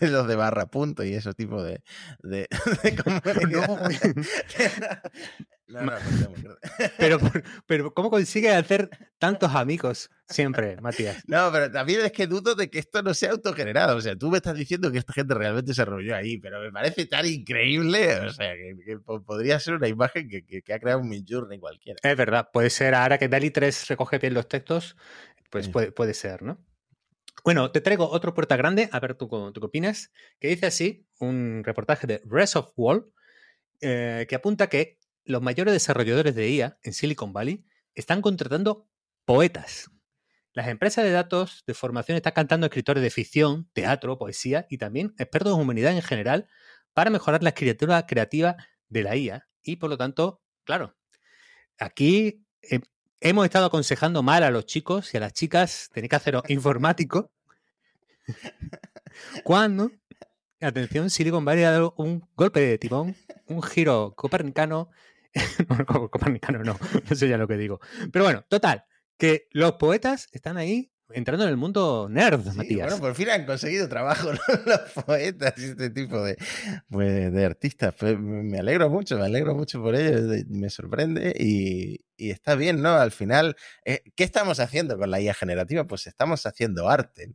los de barra punto y ese tipo de, de, [LAUGHS] [LAUGHS] no, no, [LAUGHS] pero, pero, ¿cómo consigue hacer tantos amigos siempre, Matías? [LAUGHS] No, pero también es que dudo de que esto no sea autogenerado. O sea, tú me estás diciendo que esta gente realmente se reunió ahí, pero me parece tan increíble. O sea, que, podría ser una imagen que, ha creado un Midjourney cualquiera. Es verdad, puede ser. Ahora que DALI 3 recoge bien los textos, pues puede, puede ser, ¿no? Bueno, te traigo otro puerta grande, a ver tú, tú qué opinas, que dice así, un reportaje de Rest of Wall, eh, que apunta que los mayores desarrolladores de IA en Silicon Valley están contratando poetas. Las empresas de datos de formación están cantando escritores de ficción, teatro, poesía y también expertos en humanidad en general para mejorar la escritura creativa de la IA. Y por lo tanto, claro, aquí eh, hemos estado aconsejando mal a los chicos y a las chicas, tenéis que hacer informático. [LAUGHS] Cuando, atención, Silicon Valley ha dado un golpe de timón, un giro copernicano [LAUGHS] no, Copernicano no, [LAUGHS] no sé ya lo que digo. Pero bueno, total, que los poetas están ahí entrando en el mundo nerd, Matías. Bueno, por fin han conseguido trabajo [LAUGHS] los poetas y este tipo de, pues, de artistas. Pues, me alegro mucho, me alegro mucho por ello, me sorprende y, está bien, ¿no? Al final, eh, ¿qué estamos haciendo con la IA generativa? Pues estamos haciendo arte.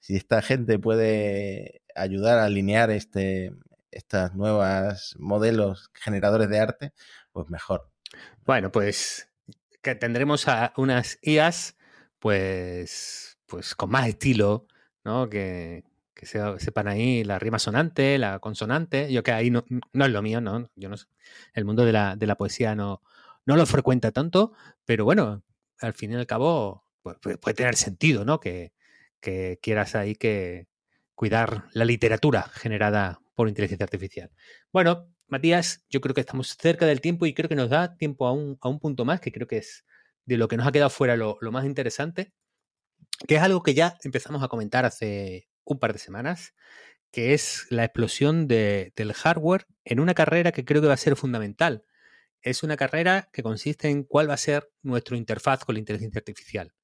Si esta gente puede ayudar a alinear este, estas nuevas modelos generadores de arte, pues mejor. Bueno, pues que tendremos a unas IAs pues, pues con más estilo, ¿no? Que, que sepan ahí la rima sonante, la consonante. Yo que ahí no, no es lo mío, ¿no? Yo no El mundo de la, de la poesía no, no lo frecuenta tanto, pero bueno, al fin y al cabo pues, puede tener sentido, ¿no? Que, que quieras ahí que cuidar la literatura generada por inteligencia artificial. Bueno, Matías, yo creo que estamos cerca del tiempo y creo que nos da tiempo a un, punto más, que creo que es de lo que nos ha quedado fuera lo, más interesante, que es algo que ya empezamos a comentar hace un par de semanas, que es la explosión del hardware en una carrera que creo que va a ser fundamental. Es una carrera que consiste en cuál va a ser nuestra interfaz con la inteligencia artificial.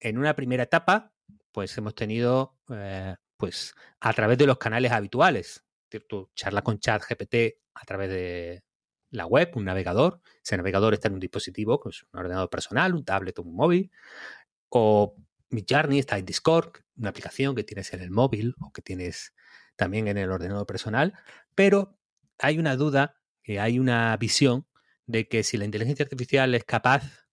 En una primera etapa, pues hemos tenido, eh, pues a través de los canales habituales, tú charlas con chat GPT a través de la web, un navegador. Ese navegador está en un dispositivo, un ordenador personal, un tablet o un móvil. O Midjourney está en Discord, una aplicación que tienes en el móvil o que tienes también en el ordenador personal. Pero hay una duda, que hay una visión de que si la inteligencia artificial es capaz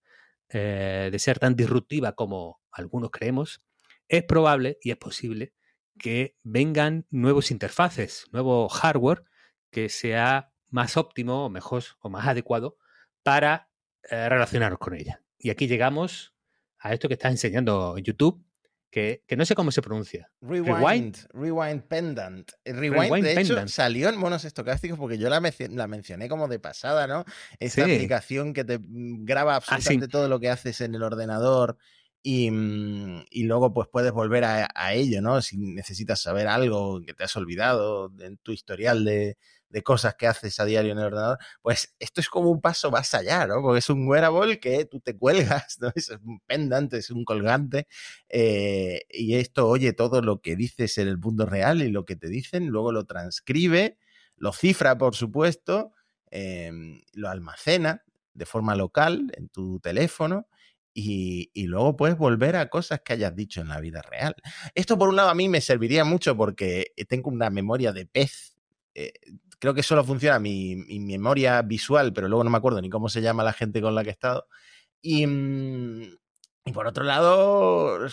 eh, de ser tan disruptiva como algunos creemos, es probable y es posible que vengan nuevos interfaces, nuevo hardware que sea más óptimo o mejor o más adecuado para eh, relacionarnos con ella. Y aquí llegamos a esto que estás enseñando en YouTube, que, no sé cómo se pronuncia. Rewind, Rewind, Pendant. Rewind, de hecho, salió en monos estocásticos porque yo la, la mencioné como de pasada, ¿no? Esta aplicación que te mm, graba ah, absolutamente todo lo que haces en el ordenador y, mm, y, luego pues puedes volver a, ello, ¿no? Si necesitas saber algo que te has olvidado en tu historial de, cosas que haces a diario en el ordenador, pues esto es como un paso más allá, ¿no? Porque es un wearable que tú te cuelgas, [LAUGHS] ¿no? Es un pendante, es un colgante, eh, y esto oye todo lo que dices en el mundo real y lo que te dicen, luego lo transcribe, lo cifra, por supuesto, eh, lo almacena de forma local en tu teléfono y, luego puedes volver a cosas que hayas dicho en la vida real. Esto por un lado a mí me serviría mucho porque tengo una memoria de pez. Eh, creo que solo funciona mi, mi, memoria visual, pero luego no me acuerdo ni cómo se llama la gente con la que he estado. Y, mm, y por otro lado,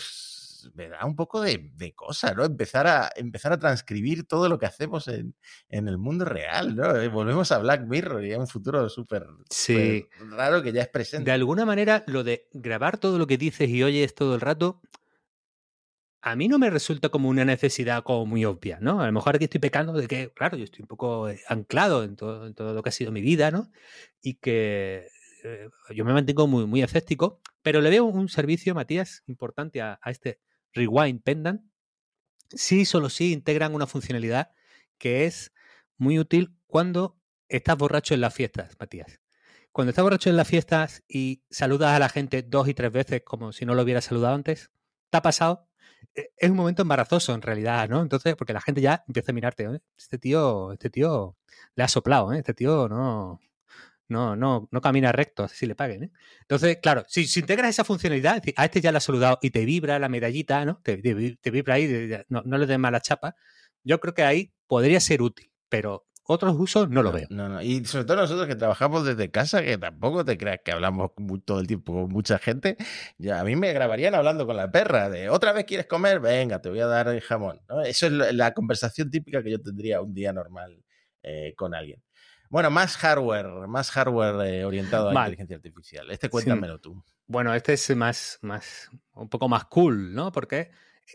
me da un poco de, de, cosa, ¿no? Empezar a, empezar a transcribir todo lo que hacemos en, en el mundo real, ¿no? Eh, volvemos a Black Mirror y a un futuro súper sí. raro que ya es presente. De alguna manera, lo de grabar todo lo que dices y oyes todo el rato, a mí no me resulta como una necesidad como muy obvia, ¿no? A lo mejor aquí estoy pecando de que, claro, yo estoy un poco eh, anclado en todo, en todo lo que ha sido mi vida, ¿no? Y que eh, yo me mantengo muy, muy escéptico, pero le veo un servicio, Matías, importante a, a este Rewind Pendant, sí, solo sí integran una funcionalidad que es muy útil cuando estás borracho en las fiestas, Matías. Cuando estás borracho en las fiestas y saludas a la gente dos y tres veces como si no lo hubieras saludado antes, ¿te ha pasado? E, es un momento embarazoso en realidad, ¿no? Entonces, porque la gente ya empieza a mirarte, este tío, este tío le ha soplado, ¿eh? este tío no, no, no, no camina recto, así le paguen. ¿eh? Entonces, claro, si, si, integras esa funcionalidad, a este ya le has saludado y te vibra la medallita, ¿no? Te, te, te vibra ahí, no, no, le des mala chapa. Yo creo que ahí podría ser útil, pero otros usos no lo veo. No, no. Y sobre todo nosotros que trabajamos desde casa, que tampoco te creas que hablamos todo el tiempo con mucha gente, ya a mí me grabarían hablando con la perra de otra vez quieres comer, venga, te voy a dar el jamón. Eso es la conversación típica que yo tendría un día normal eh, con alguien. Bueno, más hardware, más hardware eh, orientado a inteligencia artificial. Este cuéntamelo sí. tú. Bueno, este es más, más, un poco más cool, ¿no? Porque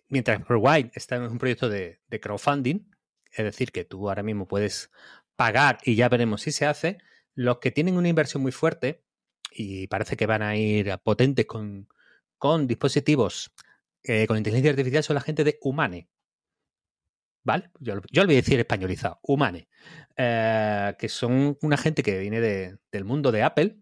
mientras Rewind está en un proyecto de, de crowdfunding, es decir, que tú ahora mismo puedes pagar y ya veremos si se hace, los que tienen una inversión muy fuerte y parece que van a ir potentes con, con dispositivos eh, con inteligencia artificial son la gente de Humane. ¿Vale? Yo, yo lo voy a decir españolizado, Humane, eh, que son una gente que viene de, del mundo de Apple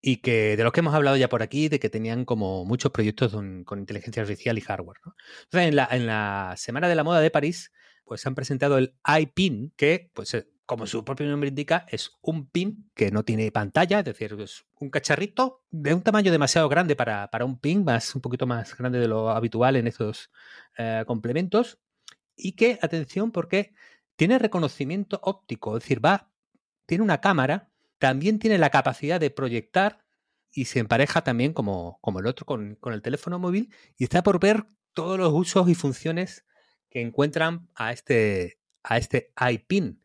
y que de los que hemos hablado ya por aquí, de que tenían como muchos proyectos con, inteligencia artificial y hardware. Entonces, en la, en la Semana de la Moda de París, pues han presentado el iPin, que, pues, como su propio nombre indica, es un pin que no tiene pantalla, es decir, es un cacharrito de un tamaño demasiado grande para, para un pin, más un poquito más grande de lo habitual en estos eh, complementos, y que, atención, porque tiene reconocimiento óptico, es decir, va, tiene una cámara, también tiene la capacidad de proyectar y se empareja también como, como el otro con, con el teléfono móvil y está por ver todos los usos y funciones que encuentran a este, a este iPin.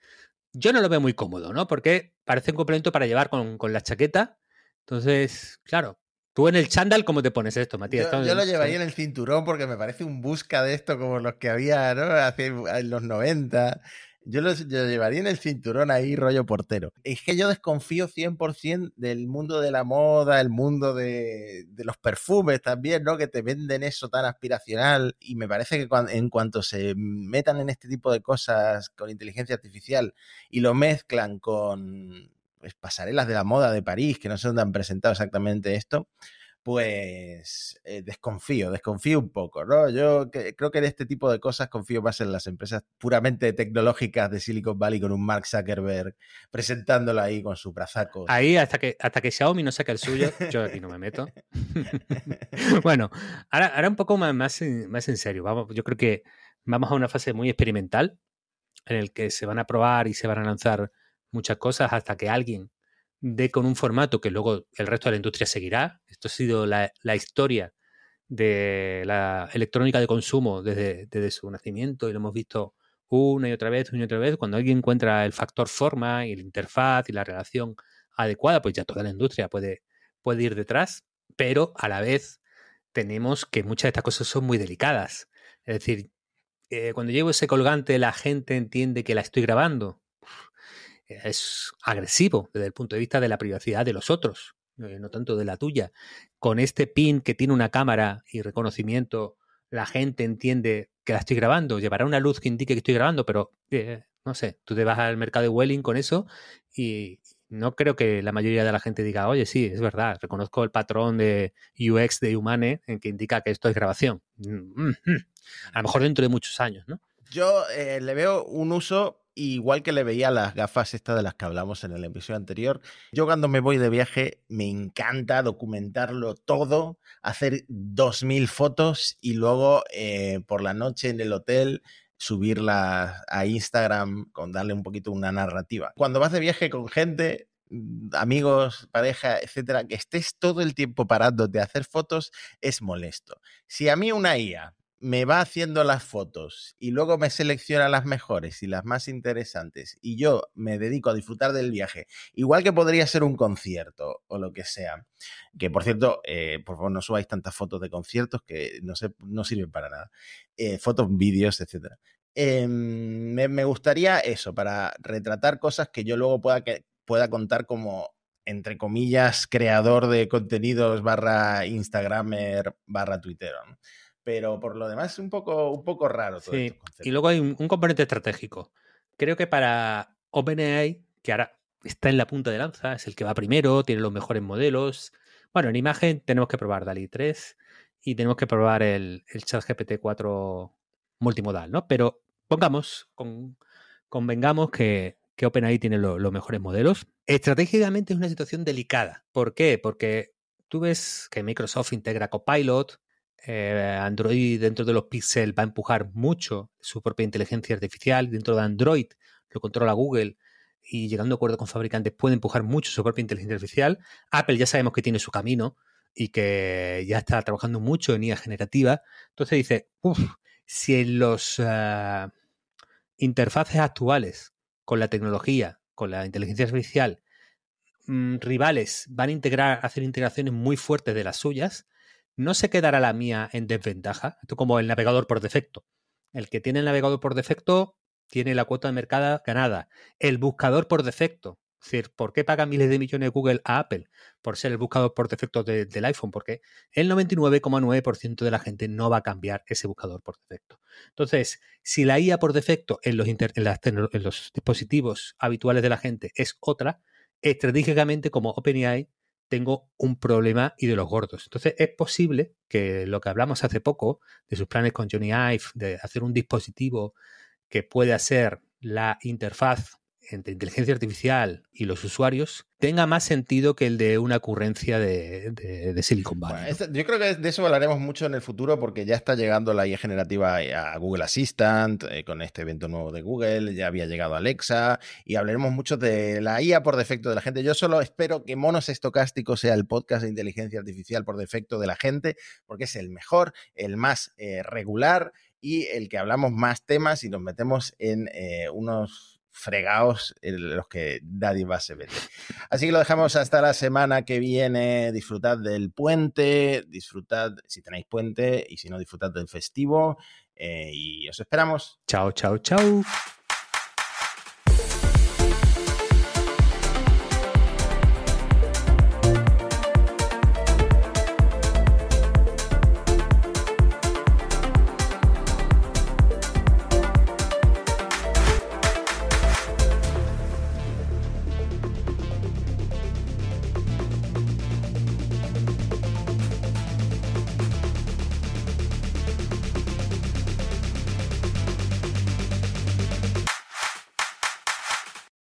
Yo no lo veo muy cómodo, ¿no? Porque parece un complemento para llevar con, con la chaqueta. Entonces, claro, Tú en el chándal, ¿cómo te pones esto, Matías? Yo, yo, lo llevaría en el cinturón porque me parece un busca de esto como los que había ¿no? Hace, en los 90. Yo lo, yo llevaría en el cinturón ahí, rollo portero. Es que yo desconfío 100% del mundo de la moda, el mundo de, de, los perfumes también, ¿no? Que te venden eso tan aspiracional. Y me parece que cuando, en cuanto se metan en este tipo de cosas con inteligencia artificial y lo mezclan con pues, pasarelas de la moda de París, que no sé dónde han presentado exactamente esto, pues eh, desconfío, desconfío un poco, ¿no? Yo creo que en este tipo de cosas confío más en las empresas puramente tecnológicas de Silicon Valley con un Mark Zuckerberg presentándolo ahí con su brazaco. Ahí hasta que hasta que Xiaomi no saque el suyo, yo aquí no me meto. [LAUGHS] bueno, ahora, ahora un poco más, más, más en serio, vamos, yo creo que vamos a una fase muy experimental en el que se van a probar y se van a lanzar muchas cosas hasta que alguien dé con un formato que luego el resto de la industria seguirá. Esto ha sido la, la historia de la electrónica de consumo desde, desde, su nacimiento y lo hemos visto una y otra vez, una y otra vez. Cuando alguien encuentra el factor forma y la interfaz y la relación adecuada, pues ya toda la industria puede, puede ir detrás, pero a la vez tenemos que muchas de estas cosas son muy delicadas. Es decir, eh, cuando llevo ese colgante la gente entiende que la estoy grabando es agresivo desde el punto de vista de la privacidad de los otros. eh, no tanto de la tuya, con este pin que tiene una cámara y reconocimiento, la gente entiende que la estoy grabando, llevará una luz que indique que estoy grabando, pero eh, no sé, tú te vas al mercado de Welling con eso y no creo que la mayoría de la gente diga, oye, sí, es verdad, reconozco el patrón de UX de Humane en que indica que esto es grabación. Mm, mm, mm. A lo mejor dentro de muchos años, ¿no? Yo eh, le veo un uso igual que le veía las gafas estas de las que hablamos en el episodio anterior. Yo cuando me voy de viaje me encanta documentarlo todo, hacer 2.000 fotos y luego eh, por la noche en el hotel subirlas a Instagram con darle un poquito una narrativa. Cuando vas de viaje con gente, mm, amigos, pareja, etcétera, que estés todo el tiempo parado de hacer fotos es molesto. Si a mí una IA me va haciendo las fotos y luego me selecciona las mejores y las más interesantes y yo me dedico a disfrutar del viaje, igual que podría ser un concierto o lo que sea, que por cierto, eh, por favor no subáis tantas fotos de conciertos que no, no sirven para nada, eh, fotos, vídeos, etc. Em, me, gustaría eso, para retratar cosas que yo luego pueda, pueda contar como entre comillas, creador de contenidos barra Instagramer barra Twitter. Pero por lo demás es un poco, un poco raro todo sí. Y luego hay un, componente estratégico. Creo que para OpenAI, que ahora está en la punta de lanza, es el que va primero, tiene los mejores modelos. Bueno, en imagen tenemos que probar DALI 3 y tenemos que probar el, el chat GPT-4 multimodal, ¿no? Pero pongamos, con, convengamos que, que OpenAI tiene los mejores modelos. Estratégicamente es una situación delicada. ¿Por qué? Porque tú ves que Microsoft integra Copilot, eh, Android dentro de los Pixel va a empujar mucho su propia inteligencia artificial. Dentro de Android lo controla Google y llegando a acuerdo con fabricantes puede empujar mucho su propia inteligencia artificial. Apple ya sabemos que tiene su camino y que ya está trabajando mucho en IA generativa. Entonces dice, si en los uh, interfaces actuales con la tecnología, con la inteligencia artificial, mmm, rivales van a integrar, hacer integraciones muy fuertes de las suyas, no se quedará la mía en desventaja. Esto como el navegador por defecto. El que tiene el navegador por defecto tiene la cuota de mercado ganada. El buscador por defecto. Es decir, ¿por qué paga miles de millones de Google a Apple? Por ser el buscador por defecto del iPhone. Porque el 99,9% de la gente no va a cambiar ese buscador por defecto. Entonces, si la IA por defecto en los, en los dispositivos habituales de la gente es otra, estratégicamente como OpenAI tengo un problema y de los gordos. Entonces es posible que lo que hablamos hace poco de sus planes con Johnny Ive, de hacer un dispositivo que puede hacer la interfaz entre inteligencia artificial y los usuarios tenga más sentido que el de una ocurrencia de, Silicon Valley. yo creo que de eso hablaremos mucho en el futuro porque ya está llegando la IA generativa a Google Assistant eh, con este evento nuevo de Google, ya había llegado Alexa y hablaremos mucho de la IA por defecto de la gente. Yo solo espero que Monos Estocásticos sea el podcast de inteligencia artificial por defecto de la gente porque es el mejor, el más eh, regular y el que hablamos más temas y nos metemos en eh, unos fregados los que nadie a se vete. Así que lo dejamos hasta la semana que viene. Disfrutad del puente, disfrutad si tenéis puente y si no, disfrutad del festivo. Eh, y os esperamos. Chao, chao, chao.